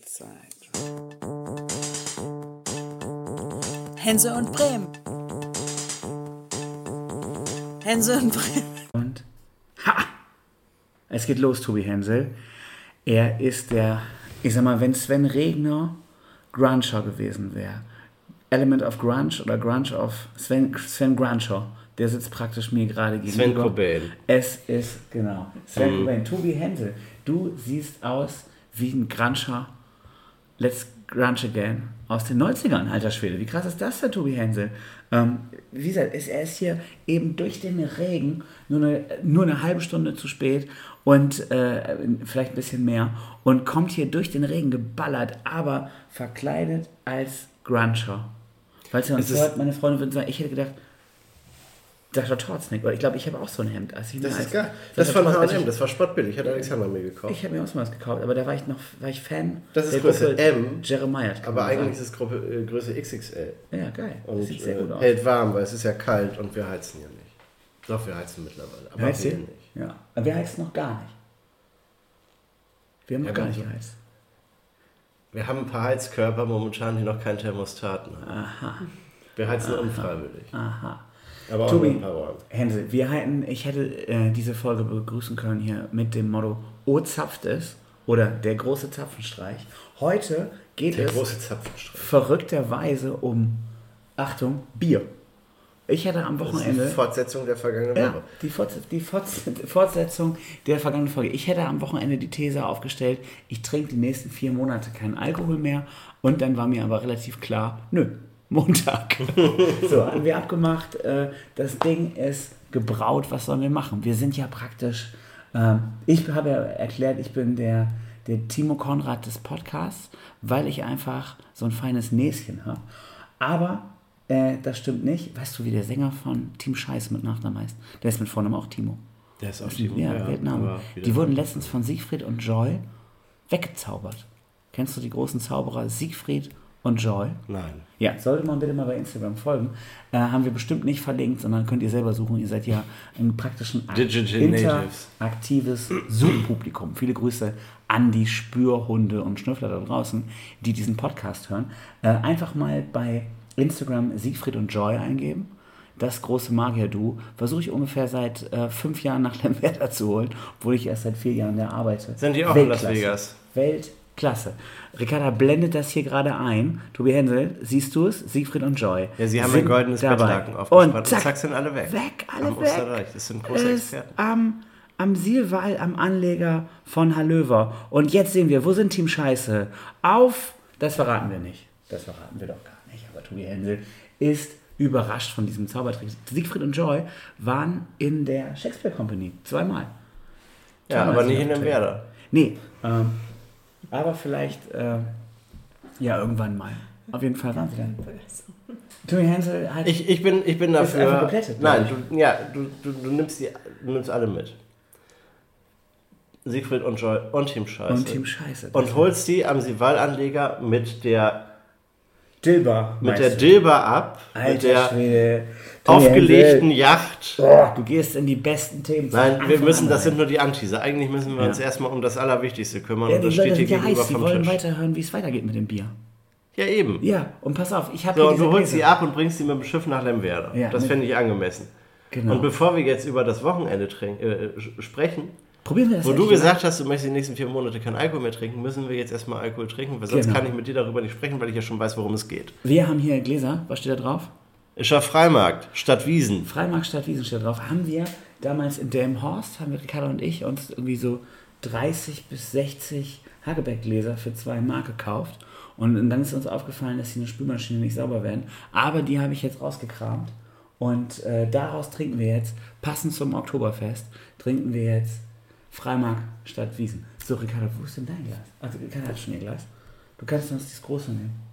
Drei. Hense und Bremen. Hense und Bremen. Und ha! Es geht los, Tobi Hensel. Er ist der, ich sag mal, wenn Sven Regner Gruncher gewesen wäre, Element of Grunge oder Grunge of Sven, Sven Gruncher, der sitzt praktisch mir gerade gegenüber. Sven Cobain. Es ist, genau, Sven Mhm. Cobain. Tobi Hensel, du siehst aus wie ein Gruncher, Let's Grunge Again aus den 90ern, alter Schwede. Wie krass ist das denn, Tobi Hensel? Ähm, wie gesagt, ist, er ist hier eben durch den Regen nur eine, nur eine halbe Stunde zu spät und äh, vielleicht ein bisschen mehr und kommt hier durch den Regen geballert, aber verkleidet als Gruncher. Falls ihr uns hört, meine Freunde würden sagen, ich hätte gedacht, Dr. Torznick, oder ich glaube, ich habe auch so ein Hemd. Als ich Das ist geil. Das als ich- H&M, das war spottbillig. Hat Alexander mir gekauft. ich habe mir auch so was gekauft, aber da war ich noch war ich Fan Das ist Größe Gruppe M, Jeremiah. Aber eigentlich ist es Gruppe, äh, Größe XXL. Ja, geil. Und Sieht sehr gut äh, aus. hält warm, weil es ist ja kalt und wir heizen ja nicht. Doch, wir heizen mittlerweile. Aber Heißt wir nicht. Ja. Aber wir heizen noch gar nicht. Wir haben noch Ja, gar wir nicht geheizt. Wir haben ein paar Heizkörper momentan, die noch kein Thermostat haben. Aha, Wir heizen unfreiwillig. aha. Aber Tobi. Hänsel, wir hätten, ich hätte äh, diese Folge begrüßen können hier mit dem Motto O zapft es oder der große Zapfenstreich. Heute geht Der es verrückterweise um, Achtung, Bier. Ich hätte am Das ist die Wochenende... Fortsetzung der vergangenen Ja, Woche. die, Forts die Forts Fortsetzung der vergangenen Folge. Ich hätte am Wochenende die These aufgestellt, ich trinke die nächsten vier Monate keinen Alkohol mehr und dann war mir aber relativ klar, nö, Montag. so, haben wir abgemacht, äh, das Ding ist gebraut, was sollen wir machen? Wir sind ja praktisch, ähm, ich habe ja erklärt, ich bin der, der Timo Konrad des Podcasts, weil ich einfach so ein feines Näschen habe. Aber äh, das stimmt nicht. Weißt du, wie der Sänger von Team Scheiß mit Nachnamen heißt? Der ist mit Vornamen auch Timo. Der ist auch Das ist ein- Timo, ja, ja, Weltname. aber wieder- Die wurden letztens von Siegfried und Joy weggezaubert. Kennst du die großen Zauberer Siegfried und Joy? Nein. Ja, sollte man bitte mal bei Instagram folgen. Äh, haben wir bestimmt nicht verlinkt, sondern könnt ihr selber suchen. Ihr seid ja im praktischen interaktives Suchpublikum. Viele Grüße an die Spürhunde und Schnüffler da draußen, die diesen Podcast hören. Äh, einfach mal bei Instagram Siegfried und Joy eingeben. Das große Magier-Du versuche ich ungefähr seit äh, fünf Jahren nach Lemberta zu holen, obwohl ich erst seit vier Jahren da arbeite. Sind die auch in Las Weltklasse. Vegas? Weltklasse. Ricarda blendet das hier gerade ein. Tobi Hensel, siehst du es? Siegfried und Joy. Ja, sie haben ein goldenes. Bettlaken aufgespannt Und und zack, zack, sind alle weg. Weg, alle Am weg. Osterreich. Das sind große ist Experten. am, am Sielwall, am Anleger von Hallöver. Und jetzt sehen wir, wo sind Team Scheiße? Auf, das verraten wir nicht. Das verraten wir doch gar nicht. Aber Tobi Hensel ist überrascht von diesem Zaubertrick. Siegfried und Joy waren in der Shakespeare Company. Zweimal. Ja, Zweimal aber nicht in dem. Werder. Nee, ähm, aber vielleicht, äh, ja, irgendwann mal. Auf jeden Fall waren sie dann. Tobi Hensel hat. Ich, ich, bin, ich bin Ist dafür. einfach geplättet, Nein, du, ja, du, du, du, nimmst die, du nimmst alle mit. Siegfried und Joy und Team Scheiße. und Team Scheiße. Und holst die am Sival-Anleger mit der, Dilber. mit der? Dilber ab, mit Alter der Schwede. Aufgelegten. Yacht. Du gehst in die besten Themen. Nein, wir müssen, das sind nur die Anteaser. Eigentlich müssen wir Ja. uns erstmal um das Allerwichtigste kümmern Ja, und das steht hier gegenüber heiß, die vom wollen Tisch. weiterhören, wie es weitergeht mit dem Bier. Ja, eben. Ja, und pass auf, ich habe So, und du holst sie ab und bringst sie mit dem Schiff nach Lemwerder. Ja, das mit- fände ich angemessen. Genau. Und bevor wir jetzt über das Wochenende trink, äh, sch- sprechen, Probieren wir das wo du mal? gesagt hast, du möchtest die nächsten vier Monate keinen Alkohol mehr trinken, müssen wir jetzt erstmal Alkohol trinken, weil sonst Genau. kann ich mit dir darüber nicht sprechen, weil ich ja schon weiß, worum es geht. Wir haben hier Gläser, was steht da drauf? Ischer Freimarkt, Stadt Wiesen. Freimarkt Stadt Wiesen steht drauf. Haben wir damals in Delmenhorst, haben wir Ricardo und ich uns irgendwie so 30 bis 60 Hagebeck-Gläser für zwei Mark gekauft. Und dann ist uns aufgefallen, dass die in der Spülmaschine nicht sauber werden. Aber die habe ich jetzt rausgekramt. Und äh, daraus trinken wir jetzt, passend zum Oktoberfest, trinken wir jetzt Freimarkt Stadt Wiesen. So, Ricardo, wo ist denn dein Glas? Also, Ricardo hat schon ihr Glas. Du kannst uns das große nehmen.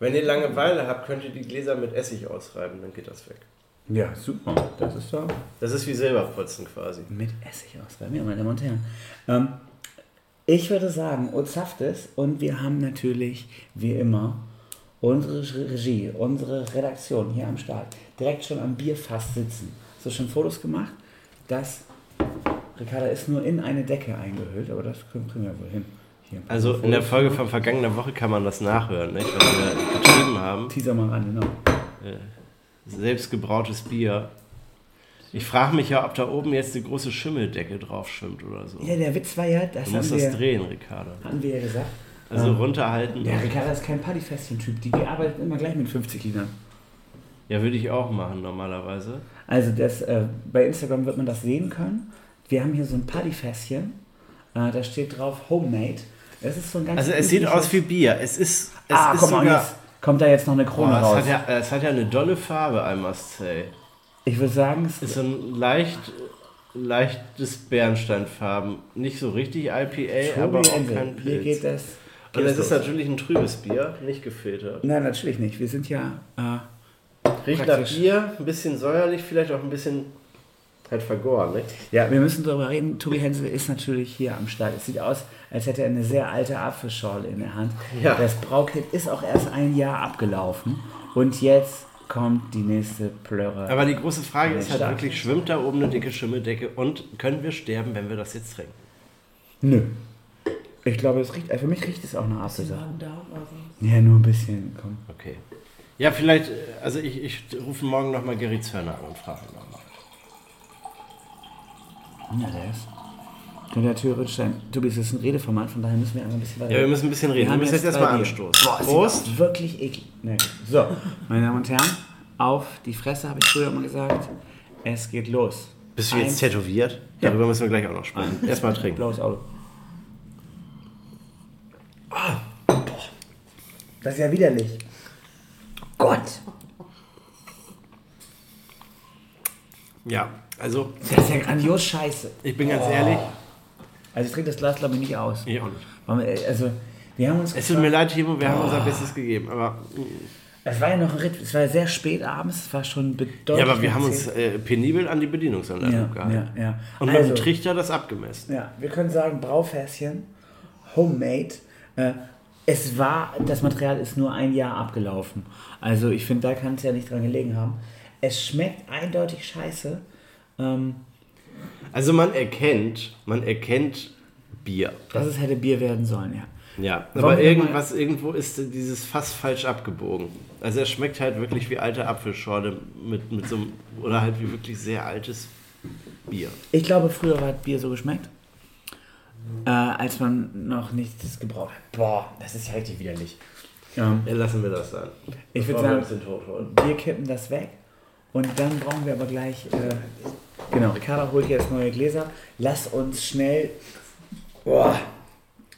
Wenn ihr Langeweile habt, könnt ihr die Gläser mit Essig ausreiben, dann geht das weg. Ja, super. Das ist doch. Das ist wie Silberputzen quasi. Mit Essig ausreiben, ja, meine Damen und Herren. Ähm, ich würde sagen, Ozaftes und wir haben natürlich, wie immer, unsere Regie, unsere Redaktion hier am Start, direkt schon am Bierfass sitzen. Du schon Fotos gemacht? Das, Ricarda ist nur in eine Decke eingehüllt, aber das kriegen wir wohl hin. Also in der Folge von vergangener Woche kann man das nachhören, nicht? was wir geschrieben haben. Teaser mal ran, genau. Selbstgebrautes Bier. Ich frage mich ja, ob da oben jetzt eine große Schimmeldecke drauf schwimmt oder so. Ja, der Witz war ja, das Du musst haben, das wir, drehen, Ricardo. hatten wir ja gesagt. Also Ähm, runterhalten. Ja, Ricardo ist kein Partyfestchen-Typ. Die arbeitet immer gleich mit 50 Litern. Ja, würde ich auch machen normalerweise. Also das, äh, bei Instagram wird man das sehen können. Wir haben hier so ein Partyfässchen. Äh, da steht drauf Homemade. Es ist so ein ganz Also es sieht aus wie Bier. Es ist, es ah, ist komm sogar... jetzt kommt da jetzt noch eine Boah, Krone es, raus. hat ja, es hat ja eine dolle Farbe, I must say. ich würde sagen, es Ist so ein leicht, leichtes Bernsteinfarben. Nicht so richtig IPA, aber Tobi auch Ende. kein Hier Pilz. geht das. Und es ist natürlich ein trübes Bier, nicht gefiltert. Nein, natürlich nicht. Wir sind ja. Äh, Riecht nach. Bier, ein bisschen säuerlich, vielleicht auch ein bisschen halt vergoren, nicht? ja, wir müssen darüber reden. Tobi Hensel ist natürlich hier am Start. Es sieht aus, als hätte er eine sehr alte Apfelschorle in der Hand. Ja. Das Braukit ist auch erst ein Jahr abgelaufen. Und jetzt kommt die nächste Plörre. Aber die große Frage ist halt wirklich, schwimmt da oben eine dicke Schimmeldecke und können wir sterben, wenn wir das jetzt trinken? Nö. Ich glaube, es riecht, äh, für mich riecht es auch nach Apfelsaft. Waren da oder so. Ja, nur ein bisschen. Komm. Okay. Ja, vielleicht, äh, also ich, ich rufe morgen nochmal Gary Zörner an und frage ihn nochmal. Ja, der ist. Und der theoretisch ein. Tobi, es ist ein Redeformat, von daher müssen wir einfach ein bisschen weiter. Ja, wir müssen ein bisschen reden. Wir haben müssen jetzt erstmal anstoßen. Boah, Prost. wirklich eklig. Gut. So, meine Damen und Herren, auf die Fresse habe ich früher immer gesagt. Es geht los. Bist du jetzt Eins, tätowiert? Ja. Darüber müssen wir gleich auch noch sprechen. Erstmal trinken. Blaues Auto. Boah. Das ist ja widerlich. Gott. Ja, also Das ist ja grandios scheiße. ich bin ganz ehrlich, Also ich trinke das Glas glaube ich nicht aus. ich auch nicht. Also, wir haben uns Es tut mir leid, Timo, wir haben unser Bestes gegeben. Aber, mm. Es war ja noch ein Ritt, es war ja sehr spät abends, es war schon bedeutend. ja, aber wir haben uns äh, penibel an die Bedienungsanleitung ja, gehalten. ja, ja. Und mit also, dem Trichter das abgemessen. ja, wir können sagen, Braufässchen, homemade. Äh, es war, das Material ist nur ein Jahr abgelaufen. Also ich finde, da kann es ja nicht dran gelegen haben. Es schmeckt eindeutig scheiße. Ähm, Also man erkennt, man erkennt Bier. dass es hätte Bier werden sollen, ja. Ja, Wollen aber irgendwas, irgendwo ist dieses Fass falsch abgebogen. Also es schmeckt halt wirklich wie alte Apfelschorle mit, mit so einem, oder halt wie wirklich sehr altes Bier. Ich glaube, früher hat Bier so geschmeckt, äh, als man noch nichts gebraucht hat. Boah, das ist ja richtig widerlich. Ähm, Ja, lassen wir das dann. Ich Bevor würd wir sagen-. Wir kippen das weg und dann brauchen wir aber gleich. Äh, genau, Ricarda holt jetzt neue Gläser. Lass uns schnell. Boah.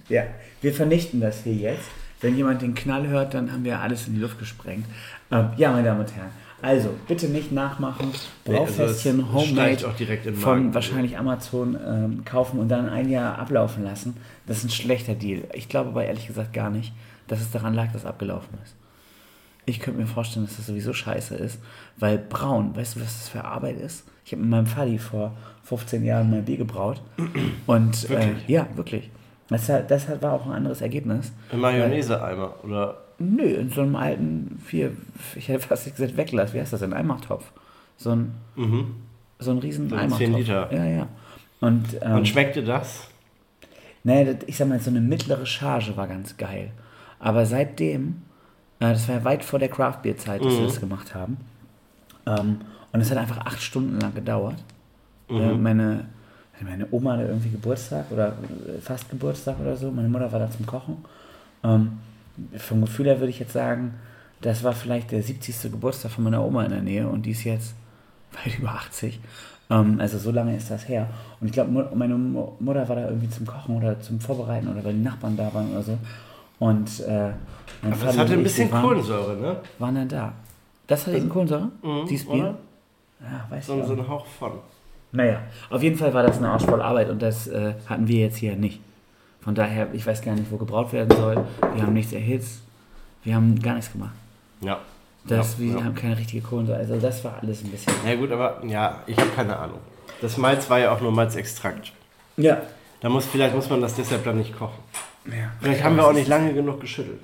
Ja, wir vernichten das hier jetzt. Wenn jemand den Knall hört, dann haben wir alles in die Luft gesprengt. Ähm, ja, meine Damen und Herren. Also, bitte nicht nachmachen. Nee, also Braufässchen, Homemade auch direkt in von wahrscheinlich Amazon ähm, kaufen und dann ein Jahr ablaufen lassen. Das ist ein schlechter Deal. Ich glaube aber ehrlich gesagt gar nicht, dass es daran lag, dass es abgelaufen ist. Ich könnte mir vorstellen, dass das sowieso scheiße ist, weil braun, weißt du, was das für Arbeit ist? Ich habe mit meinem Vati vor 15 Jahren mein Bier gebraut. Und äh, Wirklich? ja, wirklich. Das, das war auch ein anderes Ergebnis. Ein Mayonnaise-Eimer oder Nö, in so einem alten, vier, ich hätte fast gesagt Weglass, wie heißt das, ein Eimachtopf. So ein, mhm. so ein riesen So ein Eimachtopf. 10 Liter. Ja, ja. Und, ähm, Und schmeckte das? Nee, ich sag mal, so eine mittlere Charge war ganz geil. Aber seitdem, äh, das war ja weit vor der Craft-Bier-Zeit, dass wir das gemacht haben. Ähm, und es hat einfach acht Stunden lang gedauert. Äh, meine, meine Oma hatte irgendwie Geburtstag oder äh, fast Geburtstag oder so. Meine Mutter war da zum Kochen. Ähm, vom Gefühl her würde ich jetzt sagen, das war vielleicht der 70. Geburtstag von meiner Oma in der Nähe und die ist jetzt weit über 80. Ähm, also so lange ist das her. Und ich glaube, meine Mu- Mutter war da irgendwie zum Kochen oder zum Vorbereiten oder weil die Nachbarn da waren oder so. Und äh, mein Aber es hatte ein bisschen waren, Kohlensäure, ne? waren dann da. Das hat eben Kohlensäure? Dieses Bier? oder? Ja, weiß So, ich so ein Hauch von. Naja, auf jeden Fall war das eine arschvolle Arbeit und das äh, hatten wir jetzt hier nicht. Von daher, ich weiß gar nicht, wo gebraut werden soll. Wir haben nichts erhitzt. Wir haben gar nichts gemacht. Ja. Das, ja, wir ja. haben keine richtige Kohlensäure. Also das war alles ein bisschen. ja gut, aber ja, ich habe keine Ahnung. Das Malz war ja auch nur Malzextrakt. Ja. Da muss, vielleicht muss man das deshalb dann nicht kochen. Ja. Vielleicht haben wir auch nicht lange genug geschüttelt.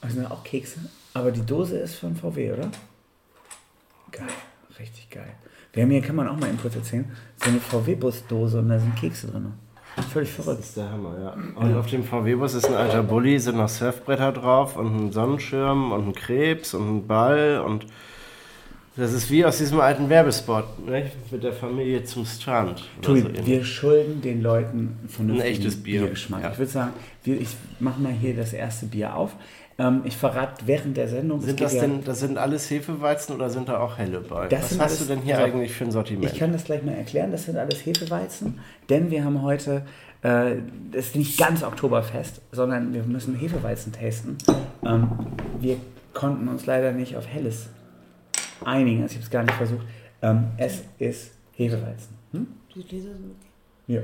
Das sind auch Kekse. Aber die Dose ist von VW, oder? Geil. Richtig geil. Wir haben hier, kann man auch mal kurz erzählen, so eine VW-Busdose und da sind Kekse drin. Völlig Das verrückt. ist der Hammer, ja. Und auf dem VW-Bus ist ein alter Bulli, sind noch Surfbretter drauf und ein Sonnenschirm und ein Krebs und ein Ball und das ist wie aus diesem alten Werbespot, ne? mit der Familie zum Strand. Tobi, so wir schulden den Leuten vernünftigen Ein echtes Bier. Biergeschmack. Ja. Ich würde sagen, ich mache mal hier das erste Bier auf. Ähm, ich verrate während der Sendung. sind das ja- denn, das sind alles Hefeweizen oder sind da auch helle bei? Was hast alles- du denn hier also, eigentlich für ein Sortiment? Ich kann das gleich mal erklären. Das sind alles Hefeweizen, denn wir haben heute, äh, das ist nicht ganz Oktoberfest, sondern wir müssen Hefeweizen tasten. Ähm, wir konnten uns leider nicht auf Helles einigen. Also ich habe es gar nicht versucht. Ähm, es ist Hefeweizen. Hm? Die Gläser sind okay. Ja.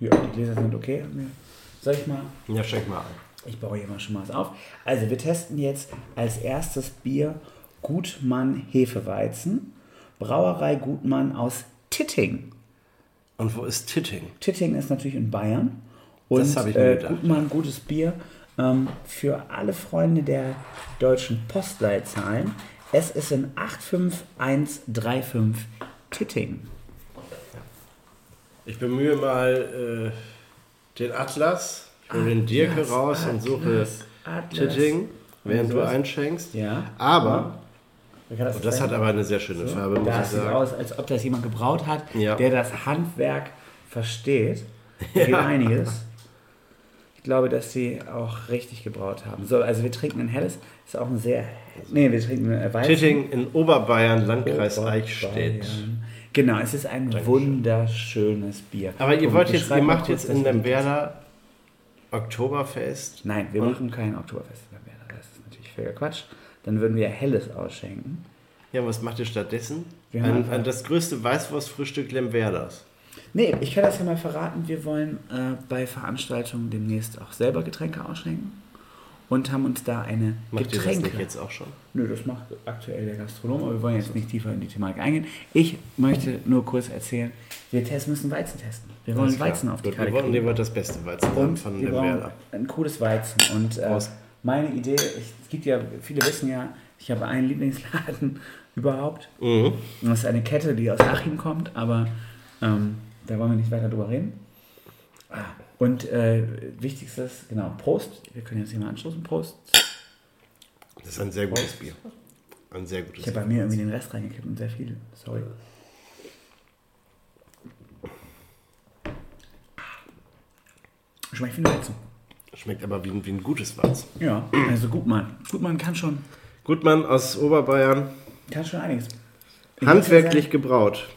ja, die Gläser sind okay. Soll ich mal? ja, schenk mal ein. Ich baue hier mal schon mal was auf. Also wir testen jetzt als erstes Bier Gutmann Hefeweizen. Brauerei Gutmann aus Titting. Und wo ist Titting? Titting ist natürlich in Bayern. Und Das hab ich mir äh, gedacht. Gutmann, gutes Bier. Ähm, für alle Freunde der deutschen Postleitzahlen. Es ist in 85135 Titting. Ich bemühe mal äh, den Atlas, ich hole den Dirke Atlas, raus und suche. Titting, während du einschenkst. Ja. Aber, kann und das hat aber eine sehr schöne Farbe, muss ich Das sieht aus, als ob das jemand gebraut hat, Ja. der das Handwerk versteht. Da geht Ja. einiges. Ich glaube, dass sie auch richtig gebraut haben. So, also wir trinken ein helles. Ist auch ein sehr. Nee, wir trinken Weizen. Titting in Oberbayern, Landkreis Oberbayern. Eichstätt. Genau, es ist ein wunderschönes Bier. Aber ihr wollt jetzt, ihr macht jetzt in Lemberda Oktoberfest. Nein, wir machen kein Oktoberfest in Lemberda. Das ist natürlich völliger Quatsch. Dann würden wir helles ausschenken. Ja, was macht ihr stattdessen? Einfach- ein, das größte Weißwurstfrühstück Lemberdas. Nee, ich kann das ja mal verraten. Wir wollen äh, bei Veranstaltungen demnächst auch selber Getränke ausschenken und haben uns da eine Macht ihr das Getränke. nicht jetzt auch schon? Nö, das macht aktuell der Gastronom, aber wir wollen jetzt nicht tiefer in die Thematik eingehen. Ich möchte nur kurz erzählen, wir testen, müssen Weizen testen. Wir wollen. Weizen auf die Gut, Karte Wir wollen, wollt das beste Weizen Und von wir brauchen Lemberda. ein cooles Weizen. Und äh, meine Idee, ich, es gibt ja, viele wissen ja, ich habe einen Lieblingsladen überhaupt. Mhm. Und das ist eine Kette, die aus Achim kommt, aber ähm, da wollen wir nicht weiter drüber reden. Ah, Und äh, wichtigstes, genau, Prost. Wir können jetzt hier mal anstoßen. Prost. Das ist ein sehr gutes Bier. Ein sehr gutes Ich habe bei mir irgendwie den Rest reingekippt und sehr viel. Sorry. Schmeckt wie ein Weizen. Schmeckt aber wie ein, wie ein gutes Weizen. Ja, also Gutmann. Gutmann kann schon, Gutmann aus Oberbayern, kann schon einiges. Ich handwerklich gebraut.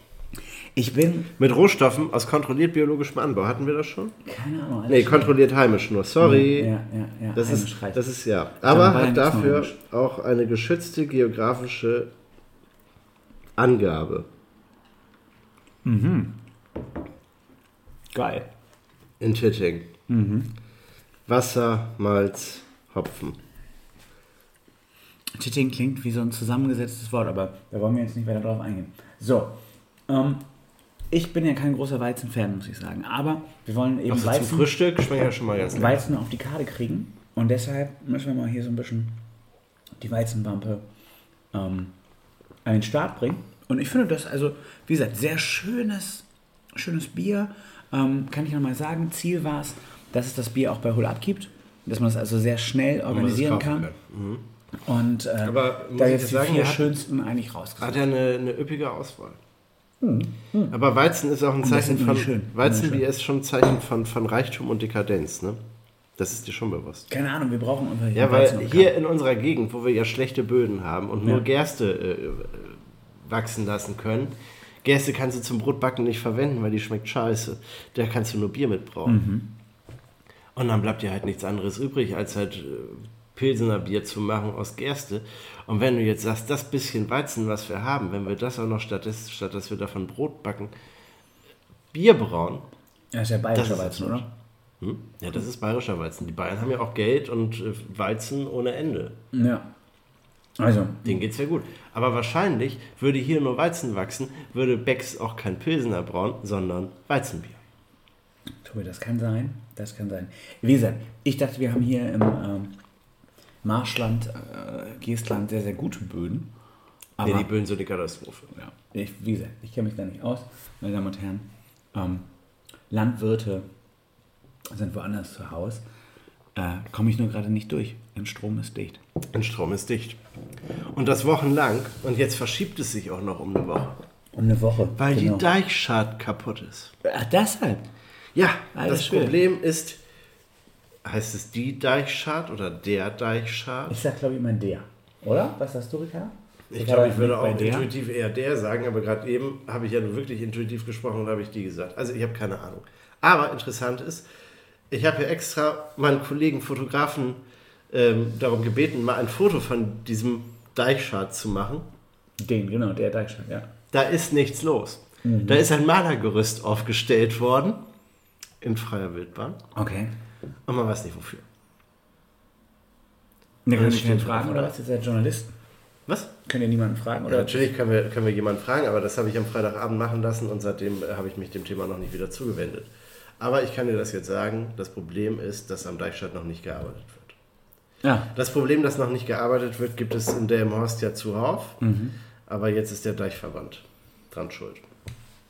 Ich bin, Mit Rohstoffen aus kontrolliert biologischem Anbau. Hatten wir das schon? keine Ahnung. Nee, kontrolliert heimisch nur. Sorry. Ja, ja, ja. Das ist, reicht. das ist ja. Aber hat dafür auch eine geschützte geografische Angabe. geil. In Titting. Mhm. Wasser, Malz, Hopfen. Titting klingt wie so ein zusammengesetztes Wort, aber da wollen wir jetzt nicht weiter drauf eingehen. So, ähm, ich bin ja kein großer Weizen-Fan, muss ich sagen, aber wir wollen eben Also zum Weizen, Frühstück schmeckt ja schon mal ganz. Weizen auf die Karte kriegen und deshalb müssen wir mal hier so ein bisschen die Weizenwampe ähm, an den Start bringen. Und ich finde das also, wie gesagt, sehr schönes, schönes Bier. Ähm, kann ich nochmal sagen, Ziel war es, dass es das Bier auch bei Hull abgibt, dass man es also sehr schnell organisieren kann. Und äh, da jetzt die sagen, vier er schönsten eigentlich rausgesucht. Hat ja eine, eine üppige Auswahl. Aber Weizen ist auch ein Zeichen von. Weizenbier ist schon ein Zeichen von, von Reichtum und Dekadenz, ne? Das ist dir schon bewusst. Keine Ahnung, wir brauchen einfach hier Ja, Weizen weil auf hier in unserer Gegend, wo wir ja schlechte Böden haben und nur Ja. Gerste äh, wachsen lassen können, Gerste kannst du zum Brotbacken nicht verwenden, weil die schmeckt scheiße. Da kannst du nur Bier mitbrauen. Mhm. Und dann bleibt dir halt nichts anderes übrig, als halt äh, Pilsener Bier zu machen aus Gerste. Und wenn du jetzt sagst, das bisschen Weizen, was wir haben, wenn wir das auch noch statt, statt dass wir davon Brot backen, Bier brauen, Ja, ist ja bayerischer Weizen, oder? hm? ja, das ist bayerischer Weizen. Die Bayern haben ja auch Geld und äh, Weizen ohne Ende. Ja. Also, Denen geht's ja gut. Aber wahrscheinlich würde hier nur Weizen wachsen, würde Becks auch kein Pilsener brauen, sondern Weizenbier. Tobi, das kann sein. Das kann sein. Wie gesagt, ich dachte, wir haben hier im ähm, Marschland, äh, Geestland sehr, sehr gute Böden. Aber nee, die Böden sind eine Katastrophe. ja, ich, wie gesagt, ich kenne mich da nicht aus, meine Damen und Herren. Ähm, Landwirte sind woanders zu Hause. Äh, Komme ich nur gerade nicht durch. Denn Strom ist dicht. Ein Strom ist dicht. Und das wochenlang. Und jetzt verschiebt es sich auch noch um eine Woche. Um eine Woche. Weil genau. die Deichschad kaputt ist. Ach, deshalb. Ja, Alter das Schwede. Problem ist, heißt es die Deichschad oder der Deichschad? Ich sag, glaube ich, immer der. Oder? Was sagst du, Ricardo? Ich glaube, ich würde auch intuitiv eher der sagen, aber gerade eben habe ich ja nur wirklich intuitiv gesprochen und habe ich die gesagt. Also ich habe keine Ahnung. Aber interessant ist, ich habe ja extra meinen Kollegen Fotografen ähm, darum gebeten, mal ein Foto von diesem Deichschad zu machen. Den, genau, der Deichschlag, ja. Da ist nichts los. Mhm. Da ist ein Malergerüst aufgestellt worden in freier Wildbahn Okay. Und man weiß nicht wofür. Ne, können steht fragen oder was? Ihr seid Journalisten. Was? Könnt ihr niemanden fragen? Ja, Oder? natürlich können wir, können wir jemanden fragen, aber das habe ich am Freitagabend machen lassen und seitdem äh, habe ich mich dem Thema noch nicht wieder zugewendet. Aber ich kann dir das jetzt sagen, das Problem ist, dass am Deichstadt noch nicht gearbeitet wird. Ja. Das Problem, dass noch nicht gearbeitet wird, gibt es in Delmenhorst ja zuhauf, Mhm. aber jetzt ist der Deichverband dran schuld.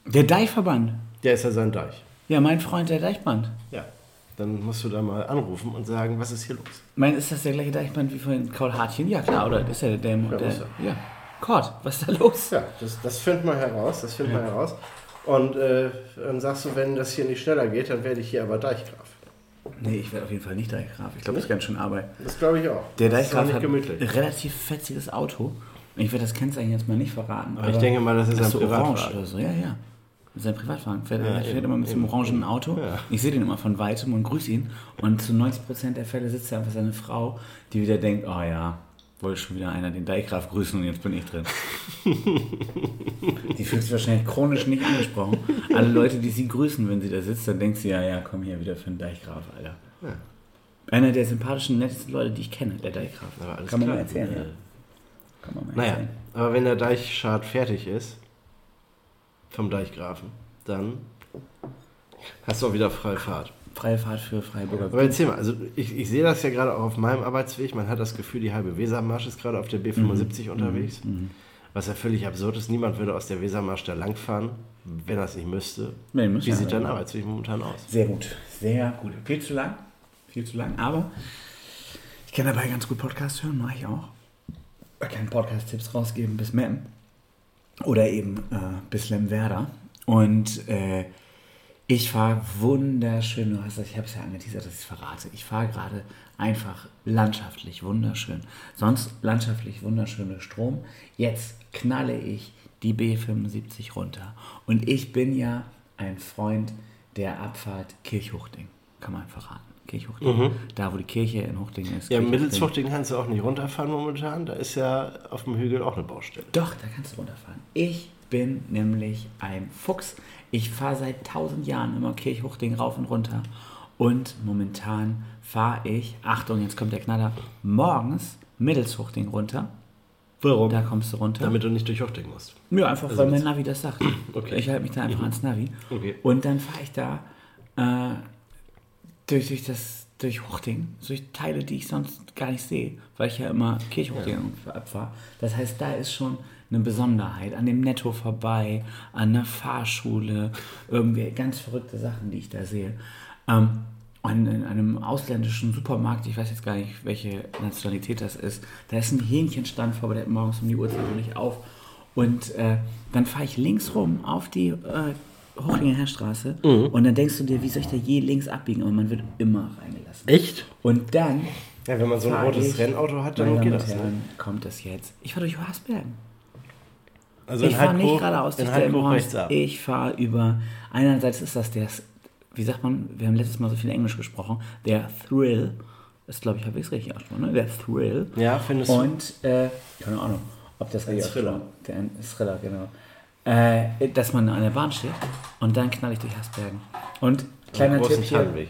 Der Deichverband. Der ist ja sein Deich. Ja, mein Freund, der Deichband. Ja. Dann musst du da mal anrufen und sagen, was ist hier los? Mein, ist das der gleiche Deichband wie vorhin Karl Hartchen? Ja, klar, oder? Ist ja der, der, Ja, der ja. Kurt, was ist da los? Ja, das, das finden wir heraus, das finden wir heraus. Und äh, dann sagst du, wenn das hier nicht schneller geht, dann werde ich hier aber Deichgraf. Nee, ich werde auf jeden Fall nicht Deichgraf. Ich glaube, das ist ganz schön Arbeit. Das glaube ich auch. Der das Deichgraf hat gemütlich. ein relativ fetziges Auto. Ich werde das Kennzeichen jetzt mal nicht verraten. Aber ich denke mal, das ist ein so orange oder so. Ja, ja. Das ist ein Privatwagen. Fährt, Ja, er fährt eben, immer mit dem eben. orangen Auto. Ja. Ich sehe den immer von weitem und grüße ihn. Und zu 90% der Fälle sitzt da einfach seine Frau, die wieder denkt, oh ja, wollte schon wieder einer den Deichgraf grüßen und jetzt bin ich drin. die fühlt sich wahrscheinlich chronisch nicht angesprochen. Alle Leute, die sie grüßen, wenn sie da sitzt, dann denkt sie, ja, ja, komm hier wieder für den Deichgraf, Alter. Ja. Einer der sympathischen, nettesten Leute, die ich kenne, der Deichgraf. Kann man klar. mal erzählen, ja. Kann man mal Naja, erzählen. aber wenn der Deichschad fertig ist, vom Deichgrafen, dann hast du auch wieder freie Fahrt. Freie Fahrt für Freiburger. Aber erzähl mal, also ich, ich sehe das ja gerade auch auf meinem Arbeitsweg. Man hat das Gefühl, die halbe Wesermarsch ist gerade auf der B75 Mhm. unterwegs. Was ja völlig absurd ist. Niemand würde aus der Wesermarsch da langfahren, wenn er es nicht müsste. Nee, Wie ja, sieht dein ja. Arbeitsweg momentan aus? Sehr gut, sehr gut. Viel zu lang, viel zu lang, aber ich kann dabei ganz gut Podcast hören, mache ich auch. Ich kann Podcast-Tipps rausgeben bis Meppen oder eben äh, bis Lemwerder. Und äh, ich fahre wunderschön, du hast das, ich habe es ja angeteasert, dass ich es verrate. Ich fahre gerade einfach landschaftlich wunderschön. Sonst landschaftlich wunderschöner Strom. Jetzt knalle ich die B75 runter. Und ich bin ja ein Freund der Abfahrt Kirchhuchting, kann man verraten. Kirchhuchting, da wo die Kirche in Huchting ist. Ja. Mittelsfuchting kannst du auch nicht runterfahren momentan. Da ist ja auf dem Hügel auch eine Baustelle. Doch, da kannst du runterfahren. Ich bin nämlich ein Fuchs. Ich fahre seit tausend Jahren immer Kirchhuchting rauf und runter. Und momentan fahre ich, Achtung, jetzt kommt der Knaller, morgens Mittelshuchting runter. Warum? Da kommst du runter. Damit du nicht durch Huchting musst. ja, einfach weil mein Navi das sagt. Okay. Ich halte mich da einfach ans Navi. Okay. Und dann fahre ich da äh, durch, durch, das, durch Huchting, durch Teile, die ich sonst gar nicht sehe, weil ich ja immer Kirchhuchting abfahre. Das heißt, da ist schon eine Besonderheit. An dem Netto vorbei, an einer Fahrschule, irgendwie ganz verrückte Sachen, die ich da sehe. Ähm, und in einem ausländischen Supermarkt, ich weiß jetzt gar nicht, welche Nationalität das ist, da ist ein Hähnchenstand vorbei, der morgens um die Uhrzeit noch nicht auf. Und äh, dann fahre ich links rum auf die äh, Hochlinger Heerstraße und dann denkst du dir, wie soll ich da je links abbiegen? Aber man wird immer reingelassen. Echt? Und dann, Ja, wenn man so ein rotes ich, Rennauto hat, dann geht das. Herren, kommt das jetzt. Ich fahre durch Hasbergen. Also ich fahre nicht geradeaus durch ab. Ich fahre über, einerseits ist das der, wie sagt man, wir haben letztes Mal so viel Englisch gesprochen, der Thrill, ist glaube ich, habe ich es richtig ausgesprochen, ne? der Thrill. Ja, findest du? Und, äh, keine Ahnung, ob das richtig Thriller. Der Thriller, genau. Äh, dass man an der Bahn steht und dann knall ich durch Hasbergen. Und kleiner großen Tipp hier, Tannenweg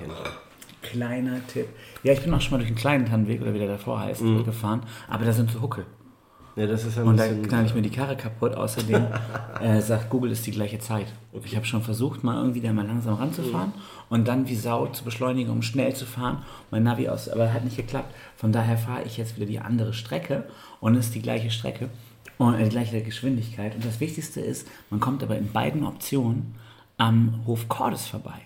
kleiner Tipp. Ja, ich bin auch schon mal durch einen kleinen Tannenweg, oder wie der davor heißt, gefahren, aber da sind so Huckel. Ja, das ist ja Und da knall ich mir die Karre kaputt. Außerdem äh, sagt Google, ist die gleiche Zeit. Ich habe schon versucht, mal irgendwie da mal langsam ranzufahren und dann wie Sau zu beschleunigen, um schnell zu fahren. Mein Navi aus, aber hat nicht geklappt. Von daher fahre ich jetzt wieder die andere Strecke und es ist die gleiche Strecke und äh, die gleiche Geschwindigkeit. Und das Wichtigste ist, man kommt aber in beiden Optionen am Hof Cordes vorbei.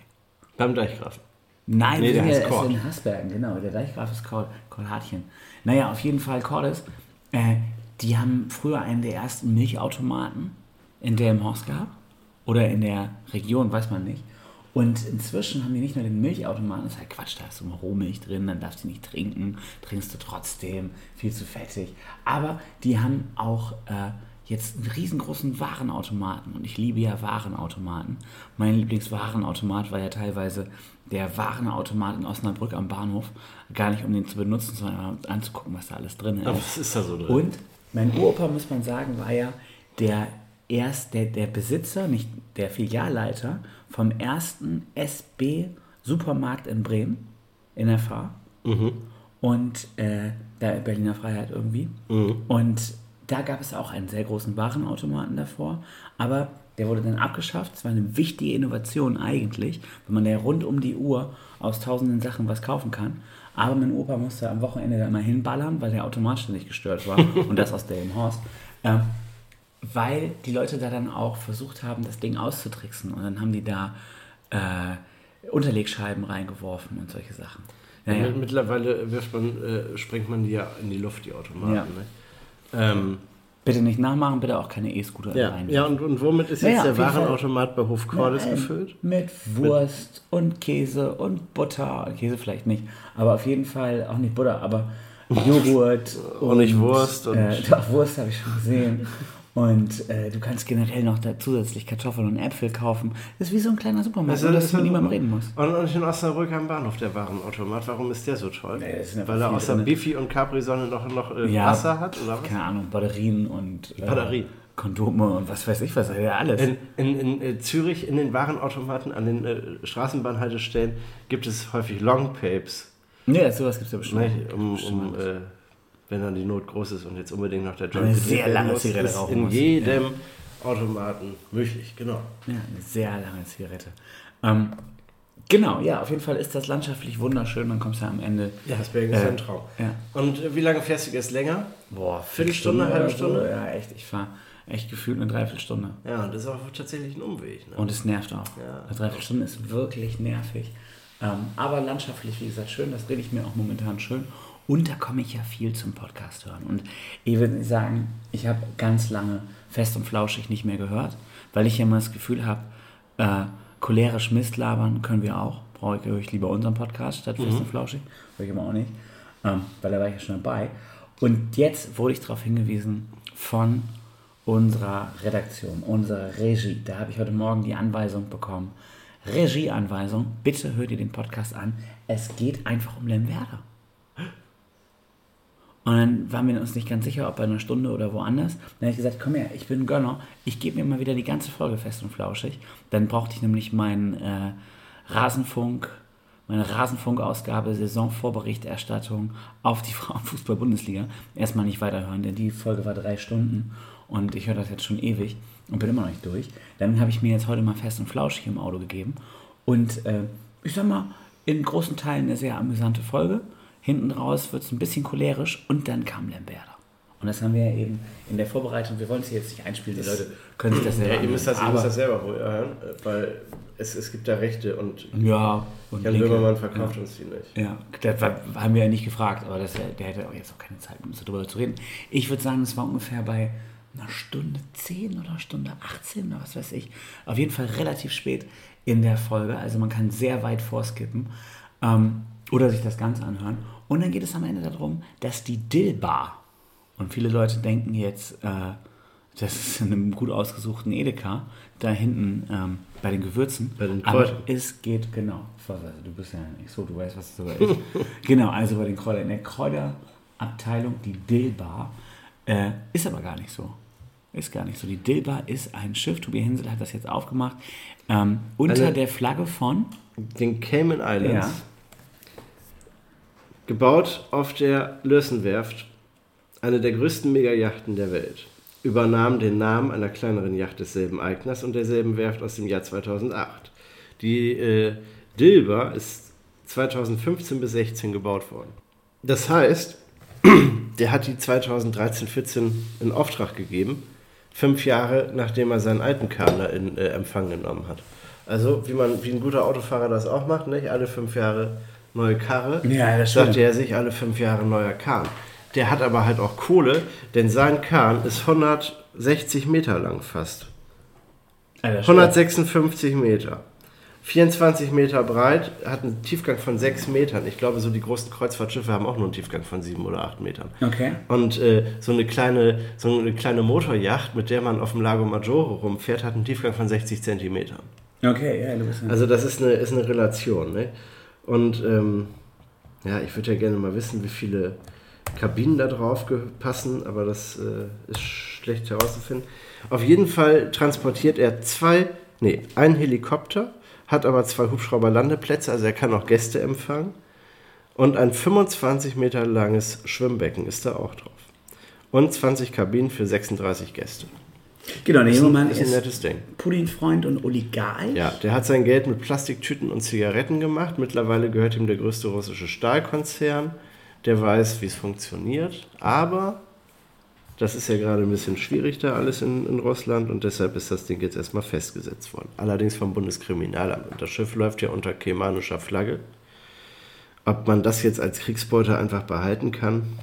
Beim Deichgrafen. Nein, Nee, der ja erst in Hasbergen, genau. Der Deichgraf ist Cord Hartchen. Naja, auf jeden Fall Cordes. Äh, die haben früher einen der ersten Milchautomaten in Delmenhorst gehabt. Oder in der Region, weiß man nicht. Und inzwischen haben die nicht nur den Milchautomaten, das ist halt Quatsch, da ist immer Rohmilch drin, dann darfst du nicht trinken, trinkst du trotzdem, viel zu fettig. Aber die haben auch äh, jetzt einen riesengroßen Warenautomaten und ich liebe ja Warenautomaten. Mein Lieblingswarenautomat war ja teilweise der Warenautomat in Osnabrück am Bahnhof. Gar nicht um den zu benutzen, sondern um anzugucken, was da alles drin ist. Aber was ist da so drin? Und mein Uropa, muss man sagen, war ja der erst der, der Besitzer, nicht der Filialleiter vom ersten SB Supermarkt in Bremen in der Fahr. Und äh, da in Berliner Freiheit irgendwie. Und da gab es auch einen sehr großen Warenautomaten davor, aber der wurde dann abgeschafft. Das war eine wichtige Innovation eigentlich, wenn man da rund um die Uhr aus tausenden Sachen was kaufen kann. Aber mein Opa musste am Wochenende da immer hinballern, weil der Automat ständig gestört war und das aus dem Horst. Ähm, weil die Leute da dann auch versucht haben, das Ding auszutricksen. Und dann haben die da äh, Unterlegscheiben reingeworfen und solche Sachen. Naja, Mit- Mittlerweile wirft man, äh, sprengt man die ja in die Luft, die Automaten. Ja. Ne? Ähm, bitte nicht nachmachen, bitte auch keine E-Scooter ja, rein. ja und, und womit ist Naja, jetzt der. Warenautomat bei Hof Cordes Nein, gefüllt? Mit Wurst und Käse und Butter. Käse vielleicht nicht, aber auf jeden Fall auch nicht Butter, aber Joghurt. Auch nicht Wurst und- äh, doch, Wurst habe ich schon gesehen. Und äh, du kannst generell noch da zusätzlich Kartoffeln und Äpfel kaufen. Das ist wie so ein kleiner Supermarkt, Also dass du mit niemandem reden musst. Und, und in Osnabrück am Bahnhof der Warenautomat. Warum ist der so toll? Nee, Weil er außer drin. Bifi und Capri-Sonne noch, noch äh, Ja. Wasser hat? Oder was? Keine Ahnung, Batterien und äh, Batterien. Kondome und was weiß ich was, ja alles. In, in, in äh, Zürich, in den Warenautomaten, an den äh, Straßenbahnhaltestellen gibt es häufig Longpapes. nee, sowas gibt es ja bestimmt. Ne? Um, Bestimmt. um, äh, wenn dann die Not groß ist und jetzt unbedingt noch der Eine Joint sehr bedient werden lange muss, Zigarette ist rauchen in muss. jedem Automaten möglich, genau. Ja, eine sehr lange Zigarette. Ähm, genau, ja, auf jeden Fall ist das landschaftlich wunderschön. Dann kommst du am Ende. Ja, Hasbergen ist Äh, ein Traum. Ja. Und äh, wie lange fährst du jetzt länger? Boah, Viertelstunde, halbe oder so. Stunde? Ja, echt. Ich fahre echt gefühlt eine Dreiviertelstunde. Ja, und das ist auch tatsächlich ein Umweg. Ne? Und es nervt auch. Ja. Eine Dreiviertelstunde ist wirklich nervig. Ähm, aber landschaftlich, wie gesagt, schön. Das rede ich mir auch momentan schön. Und da komme ich ja viel zum Podcast hören. Und ich würde sagen, ich habe ganz lange fest und flauschig nicht mehr gehört, weil ich ja immer das Gefühl habe, äh, cholerisch Mist labern können wir auch. Brauche ich, höre ich lieber unseren Podcast statt fest und flauschig. Höre ich immer auch nicht. Ähm, weil da war ich ja schon dabei. Und jetzt wurde ich darauf hingewiesen von unserer Redaktion, unserer Regie. Da habe ich heute Morgen die Anweisung bekommen. Regieanweisung, bitte hört ihr den Podcast an. Es geht einfach um Lemwerder. Und dann waren wir uns nicht ganz sicher, ob bei einer Stunde oder woanders. Dann habe ich gesagt, komm her, ich bin Gönner. Ich gebe mir mal wieder die ganze Folge fest und flauschig. Dann brauchte ich nämlich meinen äh, Rasenfunk, meine Rasenfunk-Ausgabe, Saisonvorberichterstattung auf die Frauenfußball-Bundesliga. Erstmal nicht weiterhören, denn die Folge war drei Stunden und ich höre das jetzt schon ewig und bin immer noch nicht durch. Dann habe ich mir jetzt heute mal fest und flauschig im Auto gegeben. Und äh, ich sag mal, in großen Teilen eine sehr amüsante Folge. Hinten raus wird es ein bisschen cholerisch und dann kam Lemberda. Und das haben wir ja eben in der Vorbereitung, wir wollen es hier jetzt nicht einspielen, die Leute können sich das selber Ja, ihr müsst das, ihr müsst das selber wohl hören, weil es, es gibt da Rechte und Ja, und Jan linke- Böhmermann verkauft uns die nicht. Ja, das war, haben wir ja nicht gefragt, aber das, der hätte auch jetzt auch keine Zeit, um darüber zu reden. Ich würde sagen, es war ungefähr bei einer Stunde 10 oder Stunde 18 oder was weiß ich. Auf jeden Fall relativ spät in der Folge. Also man kann sehr weit vorskippen ähm, oder sich das Ganze anhören. Und dann geht es am Ende darum, dass die Dillbar, und viele Leute denken jetzt, äh, das ist in einem gut ausgesuchten Edeka, da hinten ähm, bei den Gewürzen. Bei den Aber Kräutern. es geht, genau. Also, du bist ja nicht so, du weißt, was es sogar ist. genau, also bei den Kräutern. In der Kräuterabteilung, die Dillbar, äh, ist aber gar nicht so. Ist gar nicht so. Die Dillbar ist ein Schiff, Tobi Hensel hat das jetzt aufgemacht, ähm, unter Also- der Flagge von, Den Cayman Islands. Ja. Gebaut auf der Lürsenwerft, eine der größten Megayachten der Welt. Übernahm den Namen einer kleineren Yacht desselben Eigners und derselben Werft aus dem Jahr 2008. Die äh, Dilber ist 2015 bis 16 gebaut worden. Das heißt, der hat die 2013-14 in Auftrag gegeben, fünf Jahre nachdem er seinen alten Kader in äh, Empfang genommen hat. Also wie man, wie ein guter Autofahrer das auch macht, nicht? Alle fünf Jahre neue Karre. Ja, das Sagte er sich alle fünf Jahre neuer Kahn. Der hat aber halt auch Kohle, denn sein Kahn ist 160 Meter lang fast. Alter, 156 Meter. 24 Meter breit, hat einen Tiefgang von 6 Metern. Ich glaube, so die großen Kreuzfahrtschiffe haben auch nur einen Tiefgang von 7 oder 8 Metern. Okay. Und äh, so, eine kleine, so eine kleine Motorjacht, mit der man auf dem Lago Maggiore rumfährt, hat einen Tiefgang von 60 Zentimetern. Okay, ja, du bist Also das ist eine, ist eine Relation. Ne? Und ähm, ja, ich würde ja gerne mal wissen, wie viele Kabinen da drauf passen, aber das äh, ist schlecht herauszufinden. Auf jeden Fall transportiert er zwei, nee, einen Helikopter, hat aber zwei Hubschrauberlandeplätze, also er kann auch Gäste empfangen. Und ein 25 Meter langes Schwimmbecken ist da auch drauf. Und 20 Kabinen für 36 Gäste. Genau, der junge Mann ist ein nettes Ding. Puddingfreund und Oligarch. Ja, der hat sein Geld mit Plastiktüten und Zigaretten gemacht. Mittlerweile gehört ihm der größte russische Stahlkonzern. Der weiß, wie es funktioniert. Aber das ist ja gerade ein bisschen schwierig da alles in, in Russland und deshalb ist das Ding jetzt erstmal festgesetzt worden. Allerdings vom Bundeskriminalamt. Und das Schiff läuft ja unter kemanischer Flagge. Ob man das jetzt als Kriegsbeute einfach behalten kann,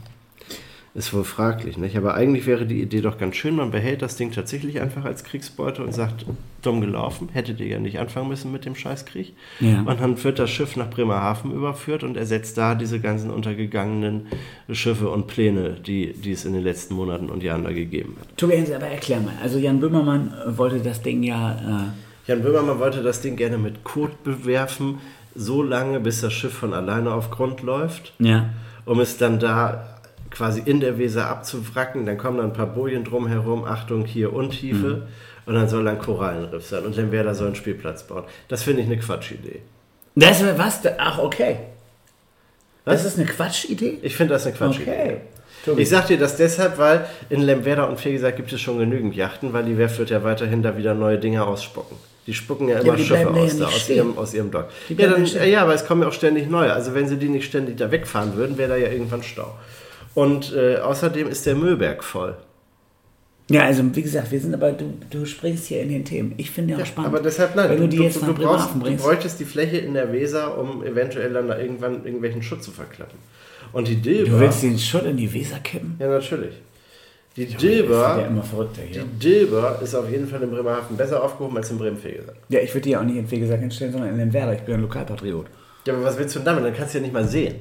ist wohl fraglich. Nicht? Aber eigentlich wäre die Idee doch ganz schön, man behält das Ding tatsächlich einfach als Kriegsbeute und sagt, dumm gelaufen, hättet ihr ja nicht anfangen müssen mit dem Scheißkrieg. Ja. Und dann wird das Schiff nach Bremerhaven überführt und ersetzt da diese ganzen untergegangenen Schiffe und Pläne, die, die es in den letzten Monaten und Jahren da gegeben hat. Tobi, Hense, aber erklär mal. Also Jan Böhmermann äh, wollte das Ding ja... Jan Böhmermann wollte das Ding gerne mit Kot bewerfen, so lange, bis das Schiff von alleine auf Grund läuft. Äh, ja. um es dann da quasi in der Weser abzuwracken. Dann kommen dann ein paar Bojen drumherum, Achtung, hier Untiefe. Und dann soll dann Korallenriff sein. Und dann wäre da so ein Spielplatz bauen. Das finde ich eine Quatschidee. Das ist was? Ach, okay. Was? Das ist eine Quatschidee? Ich finde das eine Quatschidee. Okay. Tobi. Ich sag dir das deshalb, weil in Lemwerder und Fegesack gibt es schon genügend Yachten, weil die Werft wird ja weiterhin da wieder neue Dinge ausspucken. Die spucken ja immer die Schiffe da ja aus, da, aus, ihrem, aus ihrem Dock. Ja, dann, ja, aber es kommen ja auch ständig neue. Also wenn sie die nicht ständig da wegfahren würden, wäre da ja irgendwann Stau. Und äh, außerdem ist der Müllberg voll. Ja, also wie gesagt, wir sind aber, du, du springst hier in den Themen. Ich finde ja auch spannend. Aber deshalb, nein, Wenn du die jetzt du, du, brauchst, du bräuchtest die Fläche in der Weser, um eventuell dann da irgendwann irgendwelchen Schutt zu verklappen. Und die Dilber... Du willst den Schutt in die Weser kippen? ja, natürlich. Die Der Dilber... immer verrückter Die hier. Dilber ist auf jeden Fall in Bremerhaven besser aufgehoben als in Bremen-Fegesack. Ja, ich würde die ja auch nicht in Wegesack hinstellen, sondern in den Werder. Ich bin ein Lokalpatriot. Ja, aber was willst du denn damit? Dann kannst du ja nicht mal sehen.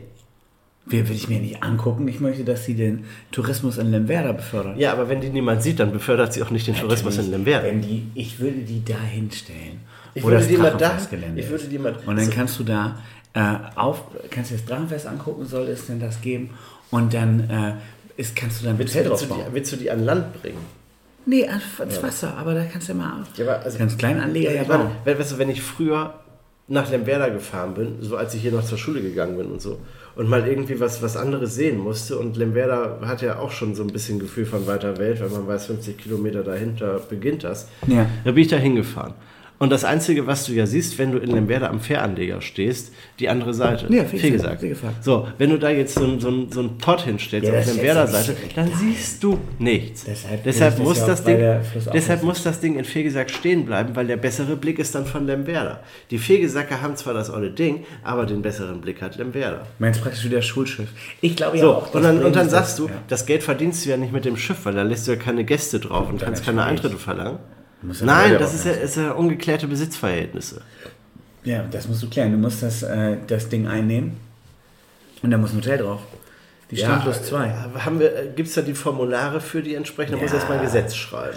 Will, will ich mir nicht angucken. Ich möchte, dass sie den Tourismus in Lemwerder befördern. Ja, aber wenn die niemand sieht, dann befördert sie auch nicht den Tourismus in Lemberg. Wenn die, ich würde die da hinstellen. Ich wo würde die mal da- ich würde die mal- Und dann so- kannst du da äh, auf, kannst dir das Drachenfest angucken, soll es denn das geben? Und dann äh, ist, kannst du dann Willst, willst, du die, willst du die an Land bringen? Nee, ans ans Wasser, aber da kannst du ja mal. Ja, aber also- ja meine, bauen. wenn- weißt du, wenn ich früher nach Lemwerder gefahren bin, so als ich hier noch zur Schule gegangen bin und so, und mal irgendwie was, was anderes sehen musste, und Lemwerder hat ja auch schon so ein bisschen Gefühl von weiter Welt, weil man weiß, 50 Kilometer dahinter beginnt das. Ja. Da bin ich da hingefahren. Und das Einzige, was du ja siehst, wenn du in Lemwerder am Fähranleger stehst, die andere Seite. Ja, Fegesack, Fegesack. Fegesack. So, wenn du da jetzt so, so, so einen Pott hinstellst Ja, auf das Lemwerder ist jetzt Seite, nicht dann siehst du nichts. Deshalb deshalb das muss das Ding, der deshalb muss das Ding in Fegesack stehen bleiben, weil der bessere Blick ist dann von Lemwerder. Die Fegesacker haben zwar das olle Ding, aber den besseren Blick hat Lemwerder. Meinst praktisch wieder Schulschiff. Ich glaube ja So, auch. und dann, und dann sagst du, ja. das Geld verdienst du ja nicht mit dem Schiff, weil da lässt du ja keine Gäste drauf und kannst keine. Eintritte verlangen. Ja Nein, das ist ja, ist ja ungeklärte Besitzverhältnisse. Ja, das musst du klären. Du musst das, äh, das Ding einnehmen und da muss ein Hotel drauf. Die Strandlust 2. äh, Haben wir, Gibt es da die Formulare für die entsprechend? Da muss Ja. erstmal ein Gesetz schreiben.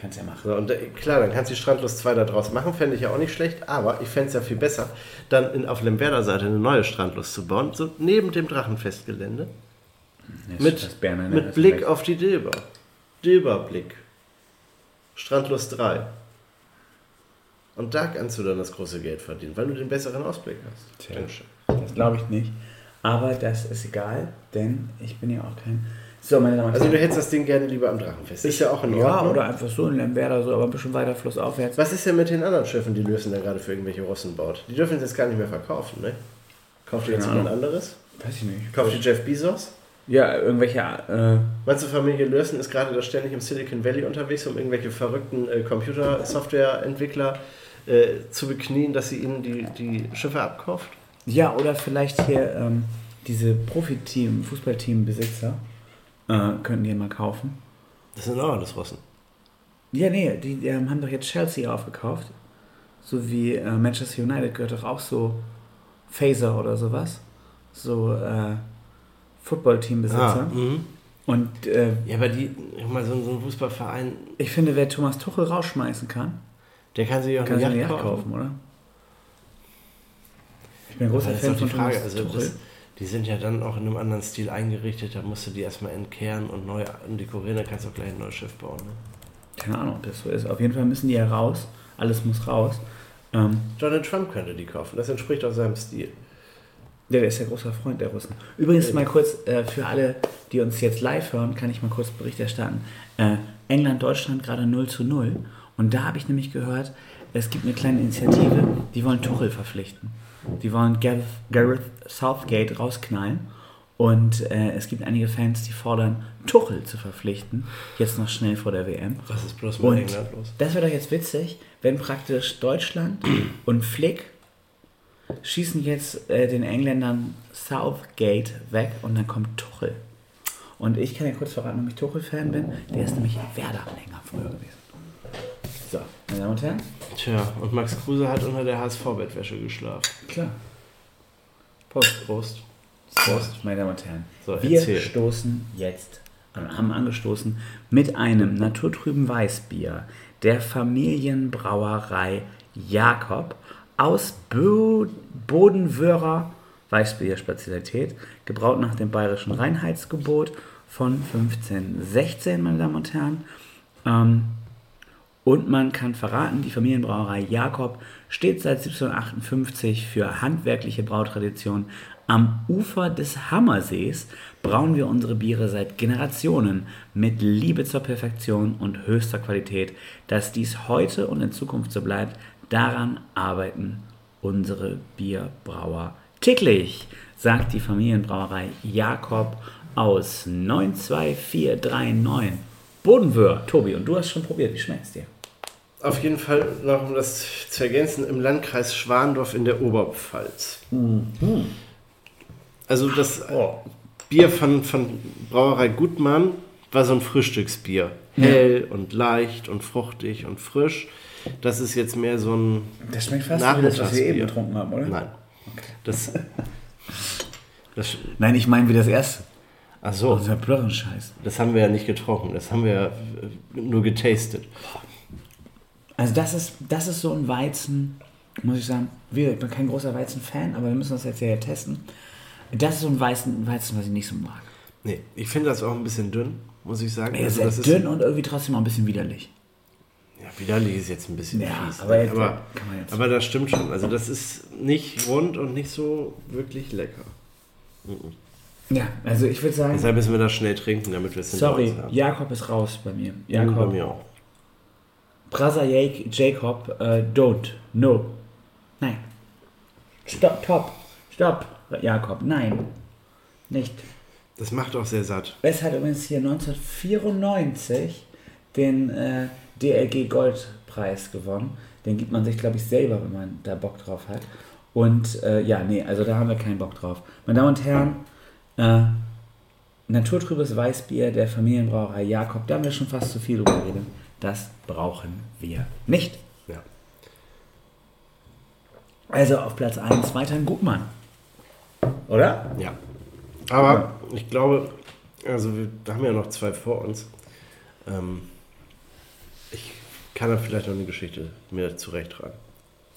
Kannst ja machen. So, und äh, klar, dann kannst du die Strandlust 2 da draus machen, fände ich ja auch nicht schlecht, aber ich fände es ja viel besser, dann in, auf Lemwerder Seite eine neue Strandlust zu bauen, so neben dem Drachenfestgelände, mit, Das Berne, ne? mit Blick weg. auf die Dilber. Dilberblick. Strandlust 3. Und da kannst du dann das große Geld verdienen, weil du den besseren Ausblick hast. Tja. Das glaube ich nicht. Aber das ist egal, denn ich bin ja auch kein. So, meine Damen und Also du Herren. hättest das Ding gerne lieber am Drachenfest. Ist ja auch in ja, Ordnung. oder einfach so in Lemberder, so, aber ein bisschen weiter flussaufwärts. Was ist denn mit den anderen Schiffen, die Lösen da gerade für irgendwelche Russen baut? Die dürfen es jetzt gar nicht mehr verkaufen, ne? Kauft ihr jetzt jemand anderes? Weiß ich nicht. Kauft ihr Jeff Bezos? Ja, irgendwelche. Äh, Meinst du, Familie Lösen ist gerade da ständig im Silicon Valley unterwegs, um irgendwelche verrückten äh, Computersoftwareentwickler äh, zu beknien, dass sie ihnen die, die Schiffe abkauft? Ja, oder vielleicht hier ähm, diese Profiteam, Fußballteam-Besitzer äh, könnten die mal kaufen. Das sind auch alles Russen. Ja, nee, die, die haben doch jetzt Chelsea aufgekauft. So wie äh, Manchester United gehört doch auch so Phaser oder sowas. So äh, Football-Team-Besitzer. Ah, mhm. Und äh, Ja, aber die, mal, so, ein- so ein Fußballverein, ich finde, wer Thomas Tuchel rausschmeißen kann, der kann sich auch kann eine sich eine Yacht Yacht kaufen. kaufen, oder? Ich bin ein Aber großer das ist Fan doch die von Frage. Thomas Also Tuchel. das, die sind ja dann auch in einem anderen Stil eingerichtet. Da musst du die erstmal entkehren und neu dekorieren. Dann kannst du auch gleich ein neues Schiff bauen. Ne? Keine Ahnung, ob das so ist. Auf jeden Fall müssen die ja raus. Alles muss raus. Ähm, Donald Trump könnte die kaufen. Das entspricht auch seinem Stil. Ja, der ist ja großer Freund der Russen. Übrigens mal kurz äh, für alle, die uns jetzt live hören, kann ich mal kurz Bericht erstatten. Äh, England, Deutschland gerade 0 zu 0. Und da habe ich nämlich gehört, es gibt eine kleine Initiative, die wollen Tuchel verpflichten. Die wollen Gareth, Gareth Southgate rausknallen. Und äh, es gibt einige Fans, die fordern, Tuchel zu verpflichten. Jetzt noch schnell vor der WM. Was ist bloß mit Und England los? das wäre doch jetzt witzig, wenn praktisch Deutschland und Flick schießen jetzt äh, den Engländern Southgate weg und dann kommt Tuchel. Und ich kann ja kurz verraten, warum ich Tuchel-Fan bin. Der ist nämlich Werder-Anhänger früher gewesen. So, meine Damen und Herren. Tja, und Max Kruse hat unter der HSV-Bettwäsche geschlafen. Klar. Prost. Prost. Prost, meine Damen und Herren. So, Wir erzähl. stoßen jetzt, haben angestoßen mit einem naturtrüben Weißbier der Familienbrauerei Jakob aus Bo Bodenwörer Weißbier-Spezialität, gebraut nach dem bayerischen Reinheitsgebot von 1516, meine Damen und Herren. Ähm, und man kann verraten, die Familienbrauerei Jakob steht seit 1758 für handwerkliche Brautradition. Am Ufer des Hammersees brauen wir unsere Biere seit Generationen mit Liebe zur Perfektion und höchster Qualität. Dass dies heute und in Zukunft so bleibt, daran arbeiten unsere Bierbrauer täglich, sagt die Familienbrauerei Jakob aus 92439 Bodenwöhr. Tobi, und du hast schon probiert, wie schmeckt's dir? Auf jeden Fall noch, um das zu ergänzen, im Landkreis Schwandorf in der Oberpfalz. Also das Bier von, von Brauerei Gutmann war so ein Frühstücksbier. Hell und leicht und fruchtig und frisch. Das ist jetzt mehr so ein Das schmeckt fast wie das, was wir eben getrunken haben, oder? Nein. Das, das, Nein, ich meine wie das erste. ach so, Unser Blören-Scheiß. das haben wir ja nicht getrunken. Das haben wir ja äh, nur getastet. Also das ist, das ist so ein Weizen, muss ich sagen, wir- ich bin kein großer Weizen-Fan, aber wir müssen das jetzt ja testen. Das ist so ein Weizen, Weizen was ich nicht so mag. Nee, ich finde das auch ein bisschen dünn, muss ich sagen. Er ist Also sehr dünn und irgendwie trotzdem auch ein bisschen widerlich. Ja, widerlich ist jetzt ein bisschen Ja, fies. aber ne? aber, aber das stimmt schon. Also das ist nicht rund und nicht so wirklich lecker. Ja, also ich würde sagen, Deshalb müssen wir das schnell trinken, damit wir es sorry. Jakob ist raus bei mir. Bei Jakob, mir auch. Brother Jacob, äh, don't, no. Nein. Stopp, top, stopp, Jakob, nein. Nicht. Das macht auch sehr satt. Es hat übrigens hier 1994 den äh, DLG Goldpreis gewonnen. Den gibt man sich, glaube ich, selber, wenn man da Bock drauf hat. Und äh, ja, nee, also da haben wir keinen Bock drauf. Meine Damen und Herren, äh, naturtrübes Weißbier der Familienbrauerei Jakob, da haben wir schon fast zu viel drüber geredet. Das brauchen wir nicht. Ja. Also auf Platz 1 weiterhin Gutmann. Oder? ja. Aber ich glaube, also wir haben ja noch zwei vor uns. Ähm, kann da vielleicht noch eine Geschichte mir zurechttragen.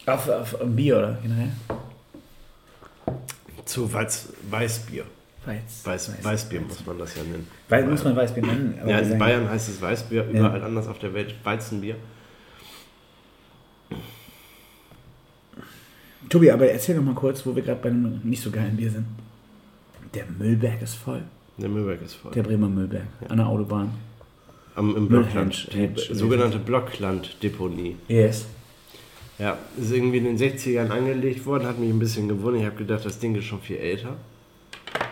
Auf, auf Bier, oder? Generell? Zu Weiz, Weißbier. Weiß, Weiß, Weißbier muss man das ja nennen. Weiß, muss man Weißbier nennen. Ja, in Bayern heißt es Weißbier, überall anders auf der Welt Weizenbier. Tobi, aber erzähl doch mal kurz, wo wir gerade bei einem nicht so geilen Bier sind. Der Müllberg ist voll. Der Müllberg ist voll. Der Bremer Müllberg. An der Autobahn. Am, Im Blockland. Die sogenannte Blocklanddeponie. Yes. Ja, ist irgendwie in den 60ern angelegt worden, hat mich ein bisschen gewundert. Ich habe gedacht, das Ding ist schon viel älter.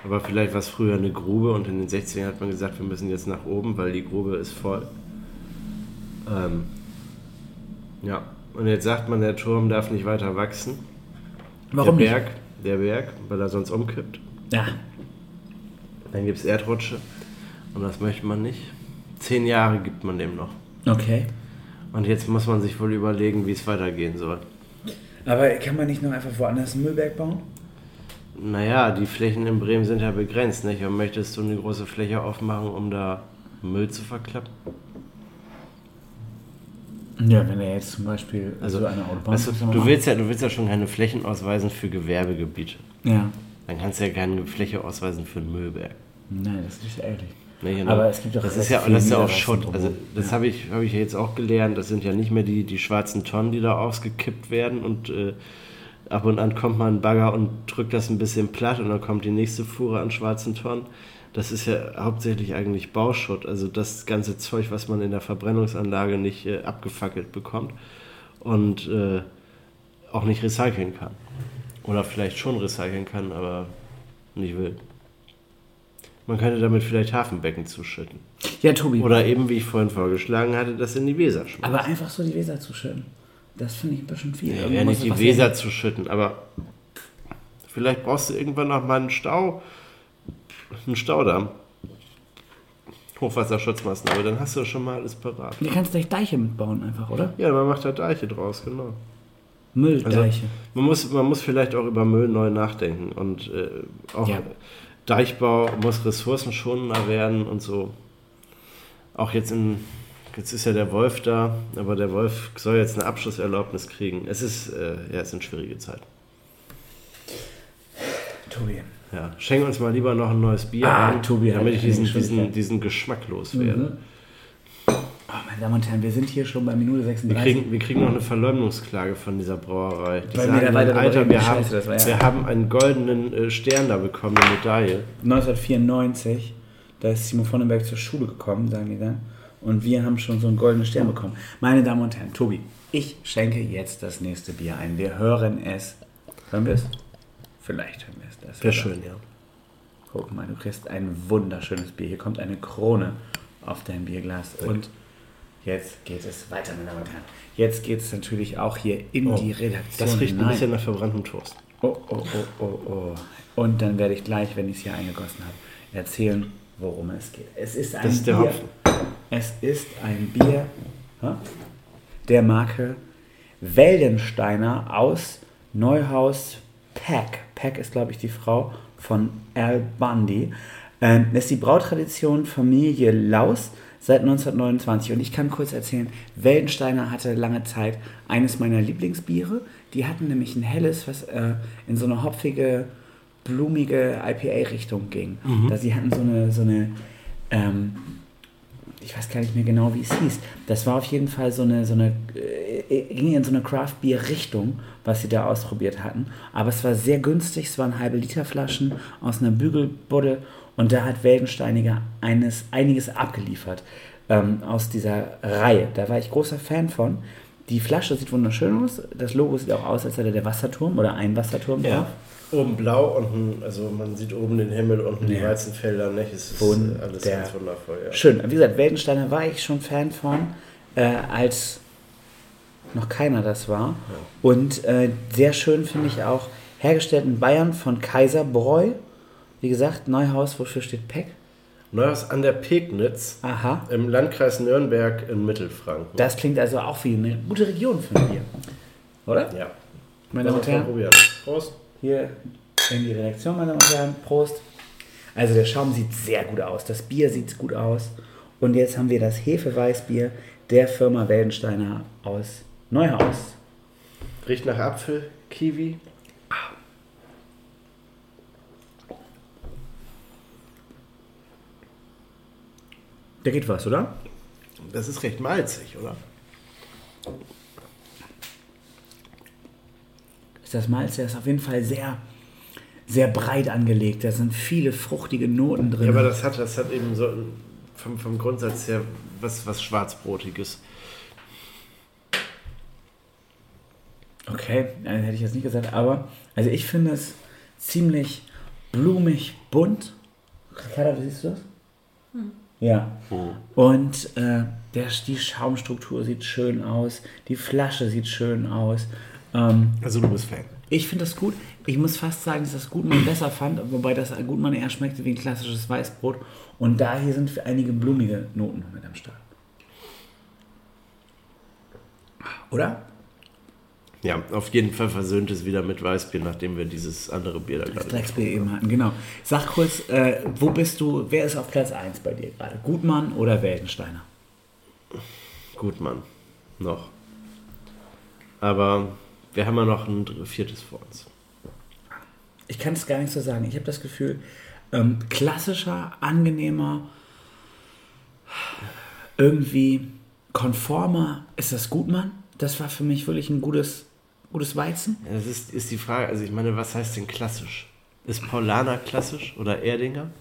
Aber vielleicht war es früher eine Grube und in den 60ern hat man gesagt, wir müssen jetzt nach oben, weil die Grube ist voll. Ähm, ja, Und jetzt sagt man, der Turm darf nicht weiter wachsen. Warum der Berg, der Berg, weil er sonst umkippt. nicht? Ja. Dann gibt es Erdrutsche. Und das möchte man nicht. Zehn Jahre gibt man dem noch. Okay. Und jetzt muss man sich wohl überlegen, wie es weitergehen soll. Aber kann man nicht noch einfach woanders einen Müllberg bauen? Naja, die Flächen in Bremen sind ja begrenzt, nicht? Und möchtest du eine große Fläche aufmachen, um da Müll zu verklappen? Ja, wenn er jetzt zum Beispiel Also, so eine Autobahn weißt du, du, willst ja, du willst ja schon keine Flächen ausweisen für Gewerbegebiete. Ja. Dann kannst du ja keine Fläche ausweisen für einen Müllberg. Nein, das ist nicht ehrlich. Nee, genau. Aber es gibt doch das ist ja, das ist ja auch Schott. Also das Ja. habe ich, habe ich jetzt auch gelernt. Das sind ja nicht mehr die, die schwarzen Tonnen, die da ausgekippt werden und äh, ab und an kommt mal ein Bagger und drückt das ein bisschen platt und dann kommt die nächste Fuhre an schwarzen Tonnen. Das ist ja hauptsächlich eigentlich Bauschutt. Also das ganze Zeug, was man in der Verbrennungsanlage nicht äh, abgefackelt bekommt und äh, auch nicht recyceln kann. Oder vielleicht schon recyceln kann, aber nicht will. Man könnte damit vielleicht Hafenbecken zuschütten. Ja, Tobi. Oder eben, wie ich vorhin vorgeschlagen hatte, das in die Weser schmeißen. aber einfach so die Weser zuschütten. Das finde ich ein bisschen viel. Ja, nicht die Weser zuschütten, aber vielleicht brauchst du irgendwann noch mal einen Stau, einen Staudamm. Hochwasserschutzmaßnahme, dann hast du schon mal alles parat. Du kannst gleich Deiche mitbauen einfach, oder? Ja, man macht da Deiche draus, genau. Mülldeiche. Also, man, muss, man muss vielleicht auch über Müll neu nachdenken und äh, auch Ja. Deichbau muss ressourcenschonender werden und so. Auch jetzt in, jetzt ist ja der Wolf da, aber der Wolf soll jetzt eine Abschlusserlaubnis kriegen. Es ist, äh, ja, es sind schwierige Zeiten. Tobi. Ja, schenk uns mal lieber noch ein neues Bier Ah, ein, Tobi damit ich diesen, diesen, diesen Geschmack loswerde. Oh, meine Damen und Herren, wir sind hier schon bei Minute Wir 36. kriegen, wir kriegen noch eine Verleumdungsklage von dieser Brauerei. Die Weil wir sagen Alter, darüber wir haben, scheiße, ja- wir haben einen goldenen äh, Stern da bekommen, eine Medaille. 1994, da ist Simon Vonnenberg zur Schule gekommen, sagen die dann. Und wir haben schon so einen goldenen Stern bekommen. Meine Damen und Herren, Tobi, ich schenke jetzt das nächste Bier ein. Wir hören es. Hören wir es? Vielleicht hören wir es. Das Wäre schön, ja. Guck mal, du kriegst ein wunderschönes Bier. Hier kommt eine Krone auf dein Bierglas. Und jetzt geht es weiter, meine Damen und Herren. Jetzt geht es natürlich auch hier in Oh, die Redaktion. Das riecht ein bisschen nach verbranntem Toast. Oh, oh, oh, oh, oh. Und dann werde ich gleich, wenn ich es hier eingegossen habe, erzählen, worum es geht. Es ist ein Das ist der Bier. Hopfen. Es ist ein Bier hä, der Marke Weldensteiner aus Neuhaus Pack. Pack ist, glaube ich, die Frau von Al Bundy. Ähm, das ist die Brautradition Familie Laus seit 1929. Und ich kann kurz erzählen, Weldensteiner hatte lange Zeit eines meiner Lieblingsbiere. Die hatten nämlich ein helles, was äh, in so eine hopfige, blumige IPA-Richtung ging. Da sie hatten so eine, so eine ähm, ich weiß gar nicht mehr genau, wie es hieß. Das war auf jeden Fall so eine, so eine, äh, ging in so eine Craft-Bier-Richtung, was sie da ausprobiert hatten. Aber es war sehr günstig, es waren halbe Liter Flaschen aus einer Bügelbuddel und da hat Weldensteiniger eines, einiges abgeliefert ähm, aus dieser Reihe. Da war ich großer Fan von. Die Flasche sieht wunderschön aus. Das Logo sieht auch aus, als hätte der Wasserturm oder ein Wasserturm drauf. Oben blau, unten, also man sieht oben den Himmel, unten die Ja. Weizenfelder, nicht? Es ist äh, alles der- ganz wundervoll, ja. Schön. Wie gesagt, Weldensteiner war ich schon Fan von, äh, als noch keiner das war. Und äh, sehr schön finde ich auch, hergestellt in Bayern von Kaiserbräu. Wie gesagt, Neuhaus, wofür steht Peck? Neuhaus an der Pegnitz Aha. im Landkreis Nürnberg in Mittelfranken. Das klingt also auch wie eine gute Region für ein Bier. Oder? ja. Meine Damen und Herren, probieren. Prost. hier in die Redaktion, meine Damen und Herren. Prost. Also der Schaum sieht sehr gut aus, das Bier sieht gut aus. Und jetzt haben wir das Hefeweißbier der Firma Weldensteiner aus Neuhaus. Riecht nach Apfel, Kiwi. Da geht was, oder? Das ist recht malzig, oder? Ist das Malz, der ist auf jeden Fall sehr, sehr breit angelegt. Da sind viele fruchtige Noten drin. Ja, aber das hat, das hat eben so vom, vom Grundsatz her was, was Schwarzbrotiges. Okay, äh, hätte ich jetzt nicht gesagt, aber also ich finde es ziemlich blumig bunt. Ricarda, wie siehst du das? Ja. Und äh, der, die Schaumstruktur sieht schön aus, die Flasche sieht schön aus. Ähm, Also du bist Fan. ich finde das gut. Ich muss fast sagen, dass das Gutmann besser fand, wobei das Gutmann eher schmeckte wie ein klassisches Weißbrot. Und da hier sind einige blumige Noten mit am Start. Oder? Ja, auf jeden Fall versöhnt es wieder mit Weißbier, nachdem wir dieses andere Bier da gerade. Drecksbier eben hatten, genau. Sag kurz, äh, wo bist du, wer ist auf Platz 1 bei dir gerade? Gutmann oder Weltensteiner? Gut, Mann. Noch. Aber wir haben ja noch ein viertes vor uns. Ich kann es gar nicht so sagen. Ich habe das Gefühl, ähm, klassischer, angenehmer, irgendwie konformer ist das Gutmann. Das war für mich wirklich ein gutes, gutes Weizen. Ja, Das ist, ist die Frage, also ich meine, was heißt denn klassisch? Ist Paulaner klassisch oder Erdinger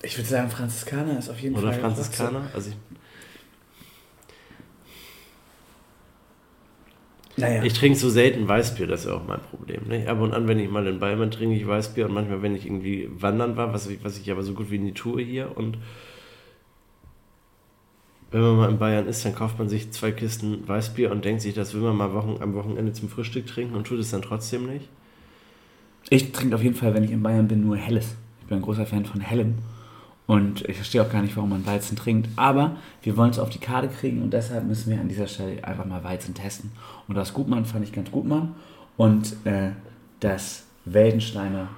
Ich würde sagen, Franziskaner ist auf jeden oder Fall. Franziskaner? Also ich, Naja, ich trinke so selten Weißbier, das ist ja auch mein Problem. Ne? Ab und an, wenn ich mal in Bayern trinke ich Weißbier und manchmal, wenn ich irgendwie wandern war, was ich, was ich aber so gut wie nie tue hier und wenn man mal in Bayern ist, dann kauft man sich zwei Kisten Weißbier und denkt sich, das will man mal Wochen, am Wochenende zum Frühstück trinken und tut es dann trotzdem nicht. ich trinke auf jeden Fall, wenn ich in Bayern bin, nur Helles. Ich bin ein großer Fan von Hellem. Und ich verstehe auch gar nicht, warum man Weizen trinkt. Aber wir wollen es auf die Karte kriegen und deshalb müssen wir an dieser Stelle einfach mal Weizen testen. Und das Gutmann fand ich ganz Gutmann. Und äh, das Weldensteiner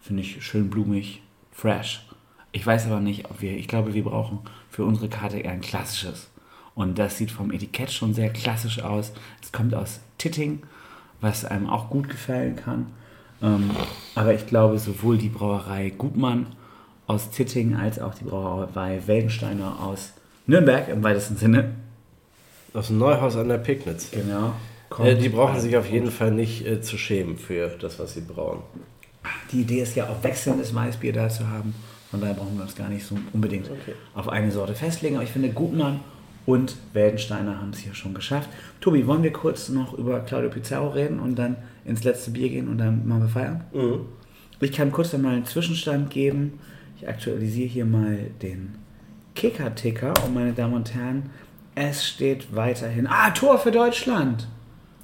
finde ich schön blumig, fresh. Ich weiß aber nicht, ob wir, ich glaube, wir brauchen für unsere Karte eher ein klassisches. Und das sieht vom Etikett schon sehr klassisch aus. Es kommt aus Titting, was einem auch gut gefallen kann. Ähm, aber ich glaube, sowohl die Brauerei Gutmann aus Titting als auch die Brauerei Weldensteiner aus Nürnberg im weitesten Sinne. Aus dem Neuhaus an der Pignitz. Genau. Äh, die brauchen sich auf jeden Fall nicht äh, zu schämen für das, was sie brauen. Die Idee ist ja auch wechselndes Weißbier da zu haben. Von daher brauchen wir uns gar nicht so unbedingt Okay. auf eine Sorte festlegen. Aber ich finde, Gutmann und Weldensteiner haben es hier schon geschafft. Tobi, wollen wir kurz noch über Claudio Pizarro reden und dann ins letzte Bier gehen und dann machen wir feiern? Ich kann kurz dann mal einen Zwischenstand geben. Ich aktualisiere hier mal den Kicker-Ticker und meine Damen und Herren, es steht weiterhin. Ah, Tor für Deutschland!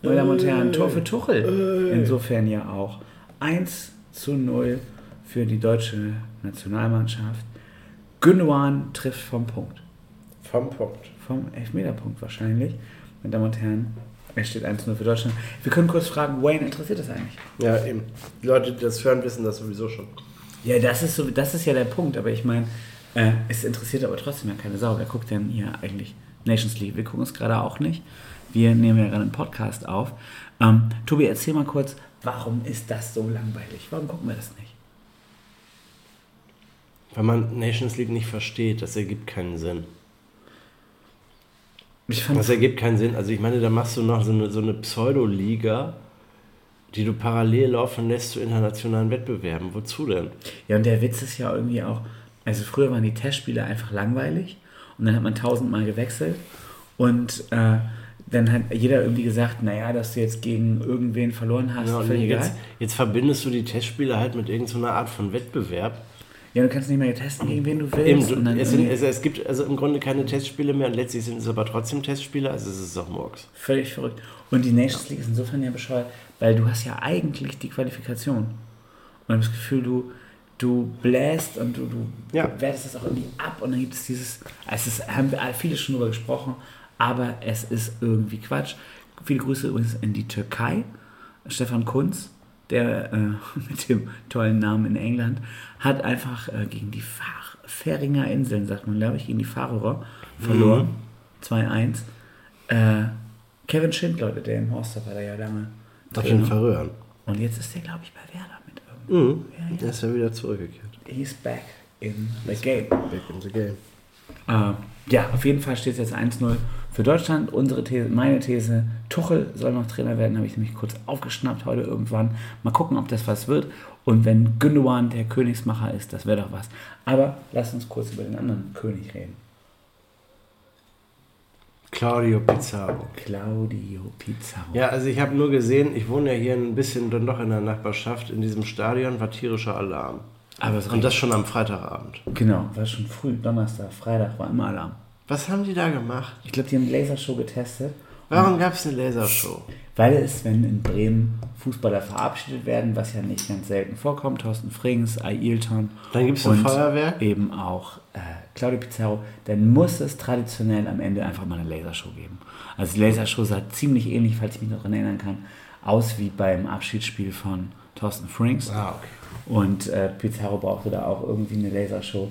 Meine Damen und Herren, Tor für Tuchel. Insofern ja auch. 1 zu 0 für die deutsche Nationalmannschaft. Gündogan trifft vom Punkt. Vom Punkt. Vom Elfmeterpunkt wahrscheinlich. Meine Damen und Herren, es steht 1-0 für Deutschland. Wir können kurz fragen, Wayne, interessiert das eigentlich? Ja, eben. Die Leute, die das hören, wissen das sowieso schon. Ja, das ist, so, das ist ja der Punkt, aber ich meine, äh, es interessiert aber trotzdem ja keine Sau. Wer guckt denn hier eigentlich Nations League? Wir gucken es gerade auch nicht. Wir nehmen ja gerade einen Podcast auf. Ähm, Tobi, erzähl mal kurz, warum ist das so langweilig? Warum gucken wir das nicht? Weil man Nations League nicht versteht, das ergibt keinen Sinn. Ich fand, Das ergibt keinen Sinn. Also ich meine, da machst du noch so eine, so eine Pseudo-Liga, die du parallel laufen lässt zu internationalen Wettbewerben. Wozu denn? ja, und der Witz ist ja irgendwie auch, also früher waren die Testspiele einfach langweilig und dann hat man tausendmal gewechselt und äh, dann hat jeder irgendwie gesagt, naja, dass du jetzt gegen irgendwen verloren hast, Ja, jetzt, jetzt verbindest du die Testspiele halt mit irgendeiner Art von Wettbewerb. Ja, du kannst nicht mehr testen, gegen wen du willst. Eben, dann es, sind, irgendwie- es, gibt also im Grunde keine Testspiele mehr und letztlich sind es aber trotzdem Testspiele, also es ist doch Murks. Völlig verrückt. Und die Nations League ist insofern ja bescheuert, weil du hast ja eigentlich die Qualifikation. Und das Gefühl, du, du bläst und du, du Ja. wertest das auch irgendwie ab und dann gibt es dieses, es ist, haben wir viele schon drüber gesprochen, aber es ist irgendwie Quatsch. Viele Grüße übrigens in die Türkei. Stefan Kunz, der äh, mit dem tollen Namen in England, hat einfach äh, gegen die Fach Färinger Inseln, sagt man, glaube ich, gegen die Fahrer verloren. 2-1. Äh, Kevin Schind, Leute, der im Horster war, der ja lange. Auf jeden. Fall rühren. Und jetzt ist der, glaube ich, bei Werder mit irgendwie. Mhm. Der ist ja wieder zurückgekehrt. He's back in the game. Back in the game. Äh, ja, auf jeden Fall steht es jetzt 1-0 für Deutschland. Unsere These, meine These, Tuchel soll noch Trainer werden, habe ich nämlich kurz aufgeschnappt heute irgendwann. Mal gucken, ob das was wird. Und wenn Gündogan der Königsmacher ist, das wäre doch was. Aber lass uns kurz über den anderen König reden. Claudio Pizarro. Claudio Pizarro. Ja, also ich habe nur gesehen, ich wohne ja hier ein bisschen dann doch in der Nachbarschaft, in diesem Stadion war tierischer Alarm. Aber es Und das schon am Freitagabend. Genau, war schon früh, Donnerstag, Freitag war immer Alarm. Was haben die da gemacht? Ich glaube, die haben eine Lasershow getestet. Warum gab es eine Lasershow? Weil es, wenn in Bremen Fußballer verabschiedet werden, was ja nicht ganz selten vorkommt, Thorsten Frings, Ailton Dann gibt's ein und Feuerwerk? eben auch äh, Claudio Pizarro, dann muss es traditionell am Ende einfach mal eine Lasershow geben. Also die Lasershow sah ziemlich ähnlich, falls ich mich noch daran erinnern kann, aus wie beim Abschiedsspiel von Thorsten Frings. Ah, okay. Und äh, Pizarro brauchte da auch irgendwie eine Lasershow.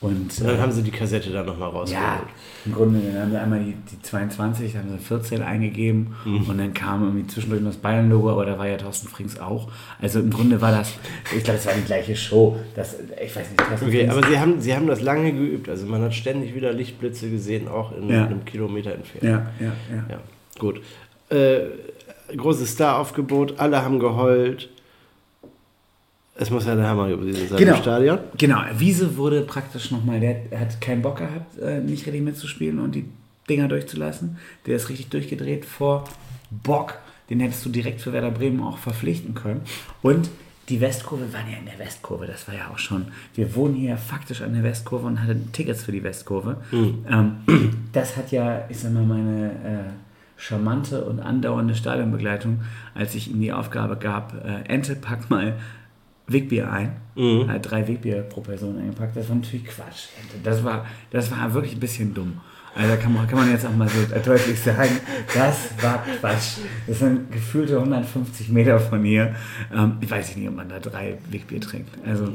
Und Und dann äh, haben sie die Kassette dann nochmal ja, rausgeholt. im Grunde dann haben sie einmal die, die 22, dann haben sie 14 eingegeben Mhm. und dann kam irgendwie zwischendurch das Bayern-Logo, aber da war ja Thorsten Frings auch. Also im Grunde war das, ich glaube, es war die gleiche Show. Das, ich weiß nicht, Thorsten Okay, Frings- aber sie haben, sie haben das lange geübt. Also man hat ständig wieder Lichtblitze gesehen, auch in Ja. einem Kilometer Entfernung. ja, ja, ja. Ja, gut. Äh, großes Staraufgebot, alle haben geheult. Es muss ja der Hammer gewesen sein Genau. im Stadion. Genau, Wiese wurde praktisch nochmal, der hat keinen Bock gehabt, äh, nicht richtig mitzuspielen und die Dinger durchzulassen. Der ist richtig durchgedreht vor Bock. Den hättest du direkt für Werder Bremen auch verpflichten können. Und die Westkurve waren ja in der Westkurve, das war ja auch schon. Wir wohnen hier faktisch an der Westkurve und hatten Tickets für die Westkurve. Ähm, das hat ja, ich sag mal, meine äh, charmante und andauernde Stadionbegleitung, als ich ihm die Aufgabe gab, äh, Ente, pack mal Wegbier ein. Hat drei Wegbier pro Person eingepackt. Das war natürlich Quatsch. Das war, das war wirklich ein bisschen dumm. Also da kann man, kann man jetzt auch mal so deutlich sagen, das war Quatsch. Das sind gefühlte 150 Meter von hier. Ähm, ich weiß nicht, ob man da drei Wegbier trinkt. Also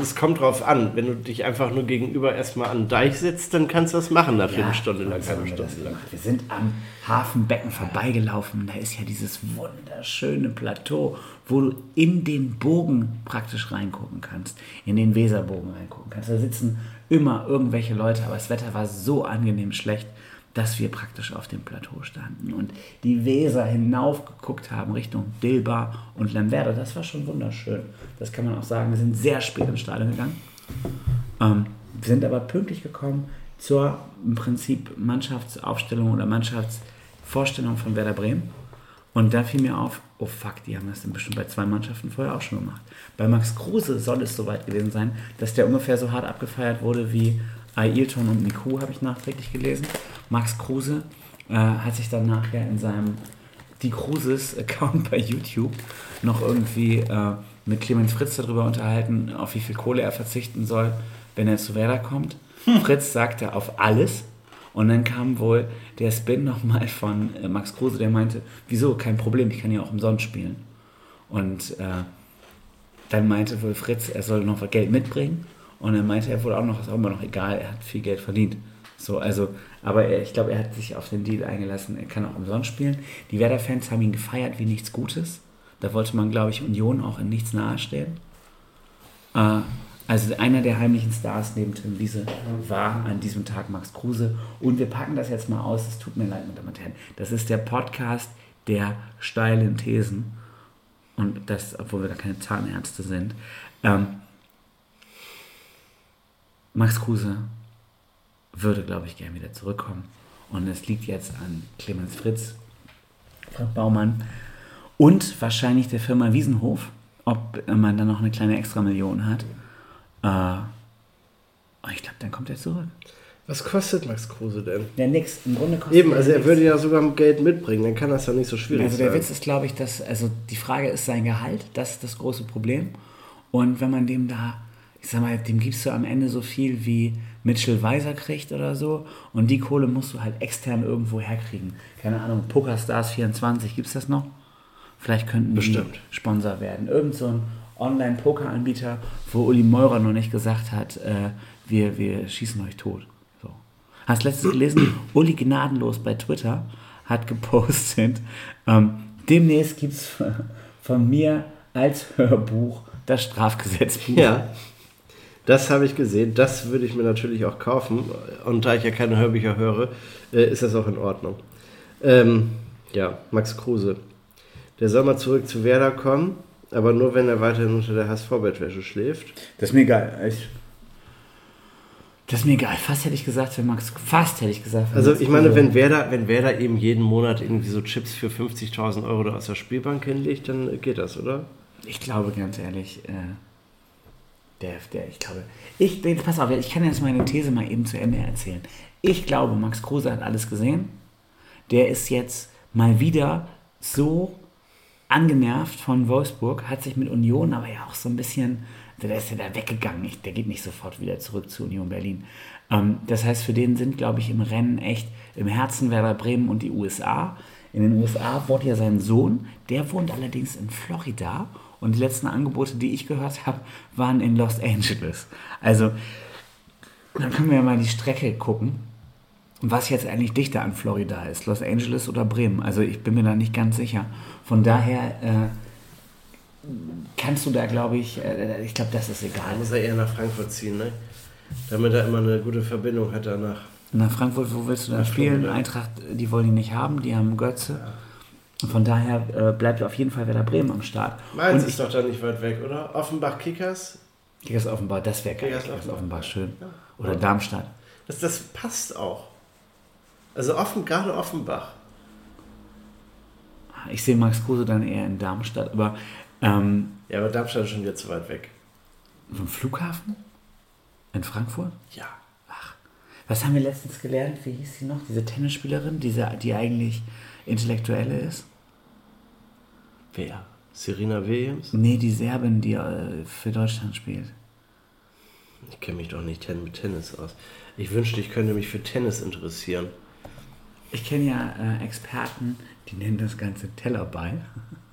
Es kommt drauf an. Wenn du dich einfach nur gegenüber erstmal an den Deich setzt, dann kannst du das machen, nach Ja, Stunde lang, halbe Stunde lang. Wir sind am Hafenbecken vorbeigelaufen. Da ist ja dieses wunderschöne Plateau, wo du in den Bogen praktisch reingucken kannst, in den Weserbogen reingucken kannst. Da sitzen immer irgendwelche Leute, aber das Wetter war so angenehm schlecht, dass wir praktisch auf dem Plateau standen und die Weser hinaufgeguckt haben Richtung Dilbar und Lemwerder. Das war schon wunderschön. Das kann man auch sagen. Wir sind sehr spät ins Stadion gegangen. Ähm, wir sind aber pünktlich gekommen zur im Prinzip Mannschaftsaufstellung oder Mannschaftsvorstellung von Werder Bremen. Und da fiel mir auf, oh fuck, die haben das dann bestimmt bei zwei Mannschaften vorher auch schon gemacht. Bei Max Kruse soll es soweit gewesen sein, dass der ungefähr so hart abgefeiert wurde wie Ailton und Miku, habe ich nachträglich gelesen. Max Kruse äh, hat sich dann nachher in seinem Die Cruises-Account bei YouTube noch irgendwie äh, mit Clemens Fritz darüber unterhalten, auf wie viel Kohle er verzichten soll, wenn er zu Werder kommt. Fritz sagte auf alles. Und dann kam wohl der Spin nochmal von äh, Max Kruse, der meinte, wieso, kein Problem, ich kann ja auch umsonst spielen. Und äh, dann meinte wohl Fritz, er soll noch Geld mitbringen. Und dann meinte er wohl auch noch, ist auch immer noch egal, er hat viel Geld verdient. So, also, aber er, ich glaube, er hat sich auf den Deal eingelassen, er kann auch umsonst spielen. Die Werder-Fans haben ihn gefeiert wie nichts Gutes. Da wollte man, glaube ich, Union auch in nichts nahestellen. Äh, also einer der heimlichen Stars neben Tim Wiese war an diesem Tag Max Kruse. Und wir packen das jetzt mal aus. Es tut mir leid, meine Damen und Herren. Das ist der Podcast der steilen Thesen. Und das, obwohl wir da keine Zahnärzte sind. Ähm, Max Kruse würde, glaube ich, gerne wieder zurückkommen. Und es liegt jetzt an Clemens Fritz, Frank Baumann und wahrscheinlich der Firma Wiesenhof, ob man da noch eine kleine Extramillion hat. Äh, ich glaube, dann kommt er zurück. Was kostet Max Kruse denn? Ja, nix. Im Grunde kostet Eben, also er nix. würde ja sogar Geld mitbringen, dann kann das ja nicht so schwierig Also der sein. Witz ist, glaube ich, dass, also die Frage ist sein Gehalt, das ist das große Problem. Und wenn man dem da, ich sag mal, dem gibst du am Ende so viel wie Mitchell Weiser kriegt oder so und die Kohle musst du halt extern irgendwo herkriegen. Keine Ahnung, PokerStars 24, gibt's das noch? Vielleicht könnten Bestimmt. die Sponsor werden. Irgend so ein Online-Poker-Anbieter, wo Uli Meurer noch nicht gesagt hat, äh, wir, wir schießen euch tot. So. Hast letztens gelesen, Uli Gnadenlos bei Twitter hat gepostet, ähm, demnächst gibt es von mir als Hörbuch das Strafgesetzbuch. Ja, das habe ich gesehen. Das würde ich mir natürlich auch kaufen. Und da ich ja keine Hörbücher höre, äh, ist das auch in Ordnung. Ähm, ja, Max Kruse. Der soll mal zurück zu Werder kommen, aber nur wenn er weiterhin unter der HSV-Bettwäsche schläft. Das ist mir egal. Ich, das ist mir egal. Fast hätte ich gesagt, wenn Max, fast hätte ich gesagt. wenn Also ich meine, wenn Werder, wenn Werder eben jeden Monat irgendwie so Chips für 50.000 Euro da aus der Spielbank hinlegt, dann geht das, oder? Ich glaube ganz ehrlich, äh, Der, der, ich glaube, ich, nee, pass auf, ich kann jetzt meine These mal eben zu Ende erzählen. Ich glaube, Max Kruse hat alles gesehen. Der ist jetzt mal wieder so angenervt von Wolfsburg, hat sich mit Union aber ja auch so ein bisschen, der ist ja da weggegangen, der geht nicht sofort wieder zurück zu Union Berlin. Ähm, das heißt, für den sind, glaube ich, im Rennen echt im Herzen Werder Bremen und die USA. In den USA wohnt ja sein Sohn, der wohnt allerdings in Florida und die letzten Angebote, die ich gehört habe, waren in Los Angeles. Also, dann können wir ja mal die Strecke gucken, was jetzt eigentlich dichter an Florida ist, Los Angeles oder Bremen. Also ich bin mir da nicht ganz sicher. Von daher äh, kannst du da, glaube ich, äh, ich glaube, das ist egal. Da muss er eher nach Frankfurt ziehen, ne? Damit er immer eine gute Verbindung hat danach. Nach Frankfurt, wo willst du da Nach spielen? Florida. Eintracht, die wollen ihn nicht haben, die haben Götze. Von daher äh, bleibt auf jeden Fall Werder Bremen am Start. Mainz ist doch da nicht weit weg, oder? Offenbach Kickers? Kickers Offenbach, das wäre geil. Kickers Kickers Offenbach. Offenbach, schön. Ja. Oder Darmstadt. Das, das passt auch. Also offen, gerade Offenbach. Ich sehe Max Kruse dann eher in Darmstadt, aber ähm, Ja, aber Darmstadt ist schon wieder zu weit weg. vom Flughafen? In Frankfurt? Ja. Was haben wir letztens gelernt? Wie hieß sie noch? Diese Tennisspielerin, diese, die eigentlich Intellektuelle ist? Wer? Serena Williams? Nee, die Serbin, die äh, für Deutschland spielt. Ich kenne mich doch nicht mit Tennis aus. Ich wünschte, ich könnte mich für Tennis interessieren. Ich kenne ja äh, Experten, die nennen das Ganze Tellerball.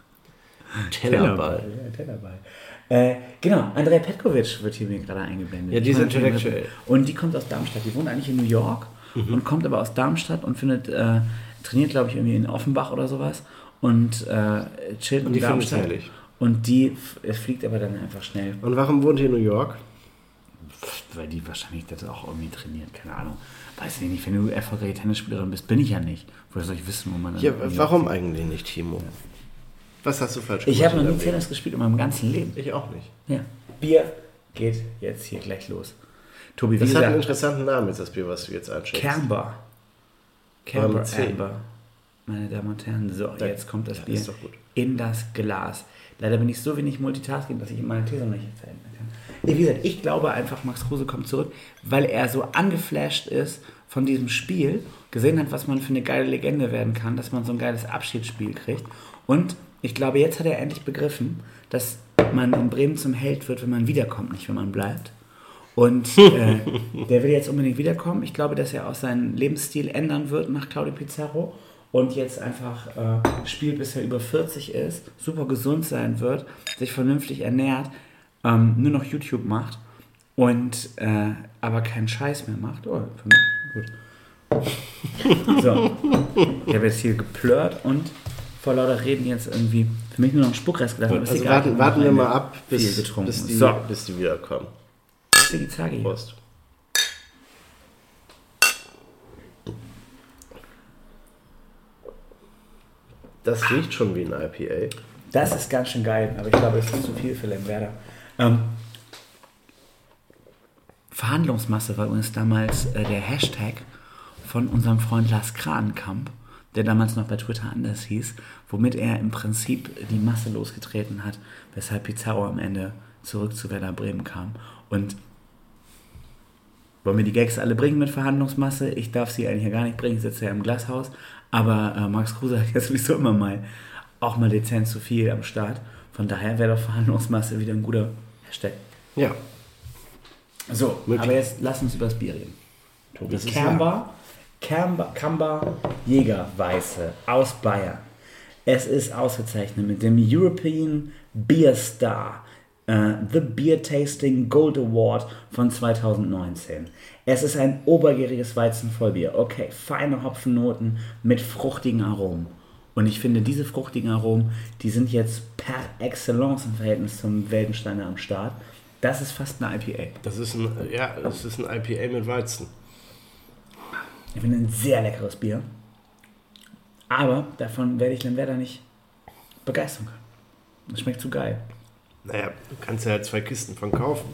Tellerball. Ja, Tellerball. Äh, genau, Andrea Petkovic wird hier mir gerade eingeblendet. Ja, die ist intellektuell. Und die kommt aus Darmstadt. Die wohnt eigentlich in New York Mhm. und kommt aber aus Darmstadt und findet, äh, trainiert, glaube ich, irgendwie in Offenbach oder sowas und äh, chillt Und in Darmstadt. Und die fliegt aber dann einfach schnell, Und warum wohnt ihr in New York? Weil die wahrscheinlich das auch irgendwie trainiert. Keine Ahnung. Weiß ich nicht. Wenn du erfolgreiche Tennisspielerin bist, bin ich ja nicht. Woher soll ich wissen, wo man dann Ja, warum eigentlich nicht, Timo? Was hast du falsch Ich habe noch nie? Tennis gespielt in meinem ganzen Leben. Ich auch nicht. Ja. Bier geht jetzt hier gleich los. Tobi, wie Das hat einen interessanten Namen, jetzt das Bier, was du jetzt einschenkst. Camber. Camber. Amber. Meine Damen und Herren, so, Ja, jetzt kommt das ja, Bier ist doch gut. in das Glas. Leider bin ich so wenig Multitasking, dass ich meine These noch nicht kann. Wie gesagt, ich glaube einfach, Max Kruse kommt zurück, weil er so angeflasht ist von diesem Spiel, gesehen hat, was man für eine geile Legende werden kann, dass man so ein geiles Abschiedsspiel kriegt. Und ich glaube, jetzt hat er endlich begriffen, dass man in Bremen zum Held wird, wenn man wiederkommt, nicht wenn man bleibt. Und äh, der will jetzt unbedingt wiederkommen. Ich glaube, dass er auch seinen Lebensstil ändern wird nach Claudio Pizarro und jetzt einfach äh, spielt, bis er über 40 ist, super gesund sein wird, sich vernünftig ernährt, ähm, nur noch YouTube macht und äh, aber keinen Scheiß mehr macht. Oh, für mich gut. So, ich habe jetzt hier geplört und vor lauter Reden jetzt irgendwie für mich nur noch ein Spuckrest gedacht. Also egal, warten, warten wir mal ab, bis, getrunken. bis, die, so, bis die wiederkommen. Ziggy. Prost. Das riecht schon wie ein IPA. Das ist ganz schön geil, aber ich glaube, es ist zu viel für Lemberda. Ähm, Verhandlungsmasse war übrigens damals äh, der Hashtag von unserem Freund Lars Kranenkamp, der damals noch bei Twitter anders hieß, womit er im Prinzip die Masse losgetreten hat, weshalb Pizarro am Ende zurück zu Werder Bremen kam. Und wollen wir die Gags alle bringen mit Verhandlungsmasse? Ich darf sie eigentlich ja gar nicht bringen, ich sitze ja im Glashaus. Aber äh, Max Kruse hat ja sowieso immer mal auch mal dezent zu viel am Start. Von daher wäre doch Verhandlungsmasse wieder ein guter Hashtag. Ja. So, Möglich. aber jetzt lass uns über das Bier reden. Tobi, Das ist Camber, Camber, Camber Jägerweiße aus Bayern. Es ist ausgezeichnet mit dem European Beer Star, äh, The Beer Tasting Gold Award von 2019. Es ist ein obergäriges Weizenvollbier. Okay, feine Hopfennoten mit fruchtigen Aromen. Und ich finde, diese fruchtigen Aromen, die sind jetzt per Excellence im Verhältnis zum Weltensteiner am Start. Das ist fast eine IPA. Das ist ein, ja, das ist ein IPA mit Weizen. Ich finde ein sehr leckeres Bier. Aber davon werde ich Lemberda nicht begeistern können. Das schmeckt zu geil. Naja, du kannst ja zwei Kisten von kaufen.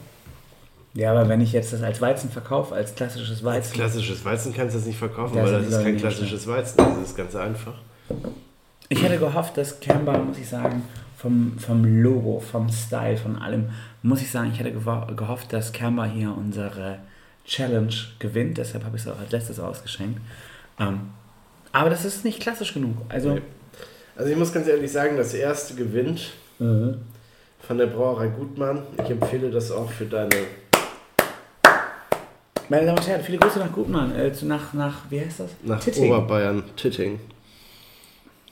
Ja, aber wenn ich jetzt das als Weizen verkaufe, als klassisches Als Weizen. klassisches Weizen kannst du das nicht verkaufen, Das weil das ist kein klassisches Weizen. Das ist ganz einfach. Ich hätte gehofft, dass Camber, muss ich sagen, vom, vom Logo, vom Style, von allem, muss ich sagen, ich hätte gehofft, dass Canva hier unsere Challenge gewinnt. Deshalb habe ich es auch als letztes ausgeschenkt. Ähm, aber das ist nicht klassisch genug. Also. Also ich muss ganz ehrlich sagen, das erste gewinnt Mhm. von der Brauerei Gutmann. Ich empfehle das auch für deine meine Damen und Herren, viele Grüße nach Gutmann. Äh, nach, nach, wie heißt das? nach Titting. Oberbayern Titting.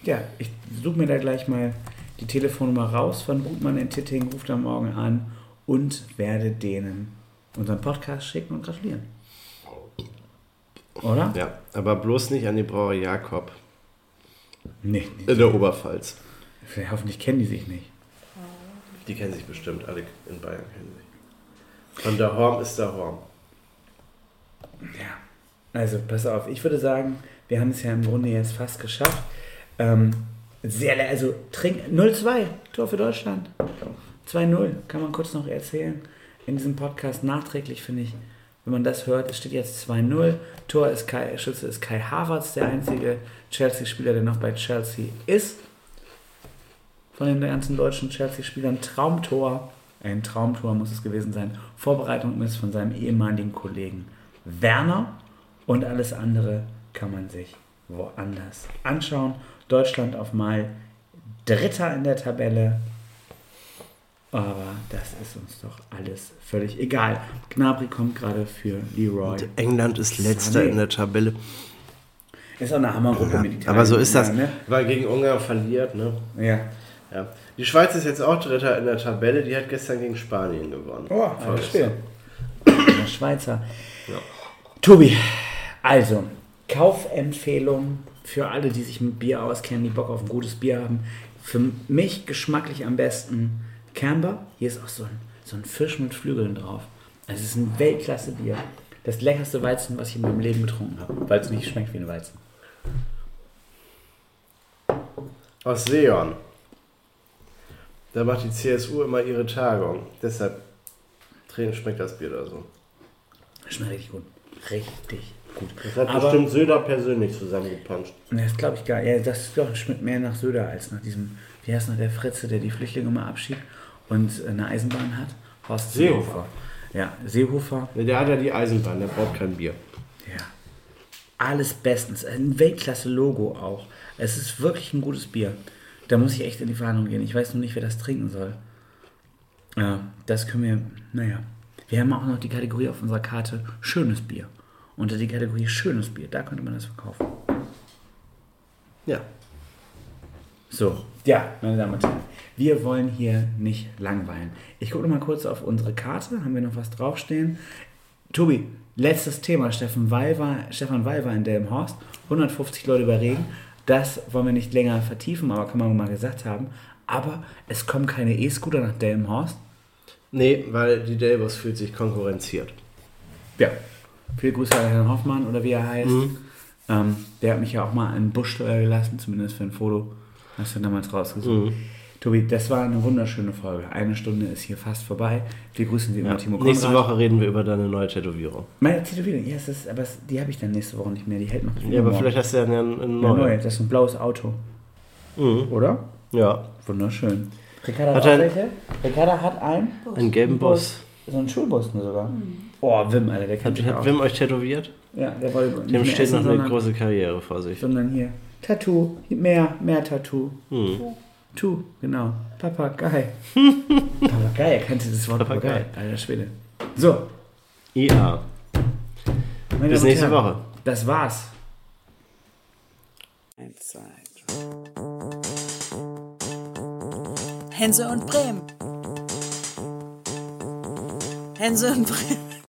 Ja, ich suche mir da gleich mal die Telefonnummer raus von Gutmann in Titting, ruft am Morgen an und werde denen unseren Podcast schicken und gratulieren. Oder? Ja, aber bloß nicht an die Brauerei Jakob Nee, in der Oberpfalz. hoffentlich kennen die sich nicht. Die kennen sich bestimmt, alle in Bayern kennen sich. Von der Horm ist der Horm. Ja. Also, pass auf, ich würde sagen, wir haben es ja im Grunde jetzt fast geschafft. Ähm, sehr, also, trink 0-2, Tor für Deutschland. 2-0, kann man kurz noch erzählen. In diesem Podcast nachträglich finde ich, wenn man das hört, es steht jetzt 2-0. Tor ist Kai, Schütze ist Kai Havertz, der einzige Chelsea-Spieler, der noch bei Chelsea ist. Von den ganzen deutschen Chelsea-Spielern. Traumtor, ein Traumtor muss es gewesen sein. Vorbereitung ist von seinem ehemaligen Kollegen Werner und alles andere kann man sich woanders anschauen. Deutschland auf mal Dritter in der Tabelle. Aber das ist uns doch alles völlig egal. Gnabry kommt gerade für Leroy. England ist letzter Sané. in der Tabelle. Ist auch eine Hammergruppe mit Italien. Aber so ist das, Ja, ne? weil gegen Ungarn verliert. Ne? ja. Ja. Die Schweiz ist jetzt auch Dritter in der Tabelle. Die hat gestern gegen Spanien gewonnen. Oh, ein Spiel. Der Schweizer. Tobi, also, Kaufempfehlung für alle, die sich mit Bier auskennen, die Bock auf ein gutes Bier haben. Für mich geschmacklich am besten Camber. Hier ist auch so ein, so ein Fisch mit Flügeln drauf. Also es ist ein Weltklasse-Bier. Das leckerste Weizen, was ich in meinem Leben getrunken habe, weil es nicht schmeckt wie ein Weizen. Aus Seon. Da macht die CSU immer ihre Tagung. Deshalb schmeckt das Bier da so. Schmeckt richtig gut. Richtig gut. Das hat Aber- bestimmt Söder persönlich zusammengepanscht. Das glaube ich gar Ja, das doch, schmeckt mehr nach Söder als nach diesem, wie heißt noch der Fritze, der die Flüchtlinge mal abschiebt und eine Eisenbahn hat? Horst Seehofer. Ja, Seehofer. Ne, Der hat ja die Eisenbahn, der braucht kein Bier. Ja. Alles bestens. Ein Weltklasse-Logo auch. Es ist wirklich ein gutes Bier. Da muss ich echt in die Verhandlung gehen. Ich weiß nur nicht, wer das trinken soll. Ja, das können wir, naja. Wir haben auch noch die Kategorie auf unserer Karte Schönes Bier. Unter die Kategorie Schönes Bier, da könnte man das verkaufen. Ja. So, ja, meine Damen und Herren, wir wollen hier nicht langweilen. Ich gucke mal kurz auf unsere Karte, haben wir noch was draufstehen? Tobi, letztes Thema, Stefan Weil war, Stefan Weil war in Delmenhorst, 150 Leute über Regen. Das wollen wir nicht länger vertiefen, aber kann man mal gesagt haben. Aber es kommen keine E-Scooter nach Delmenhorst. Nee, weil die Delbos fühlt sich konkurrenziert. Ja. Viele Grüße an Herrn Hoffmann oder wie er heißt. Ähm, der hat mich ja auch mal in Buschsteuer gelassen, zumindest für ein Foto. Hast du damals rausgesucht. Tobi, das war eine wunderschöne Folge. Eine Stunde ist hier fast vorbei. Wir grüßen Sie immer, Ja. Timo Konrad. Nächste Woche reden wir über deine neue Tätowierung. Meine Tätowierung, ja, es ist, aber die habe ich dann nächste Woche nicht mehr. Die hält noch Ja, aber vielleicht hast du ja eine, eine Eine neue. neue. Das ist ein blaues Auto. Mhm. Oder? Ja, Wunderschön. Ricarda Hat hat, er- welche? Ricarda hat einen. einen gelben Bus. So einen Schulbus sogar. Oh, Wim, Alter, der kennt Hat, sich hat aus. Wim euch tätowiert? Ja, der wollte nicht Dem mehr steht essen, noch eine sondern- große Karriere vor sich. sondern hier Tattoo, mehr, mehr Tattoo. Hm. Tu, genau. Papagei. Papagei, er kannte das Wort Papagei. Papagei. Alter Schwede. So, IA. meine Bis nächste Herren, Woche. Das war's. Eins, zwei, Hense und Bremen. Hense und Bremen.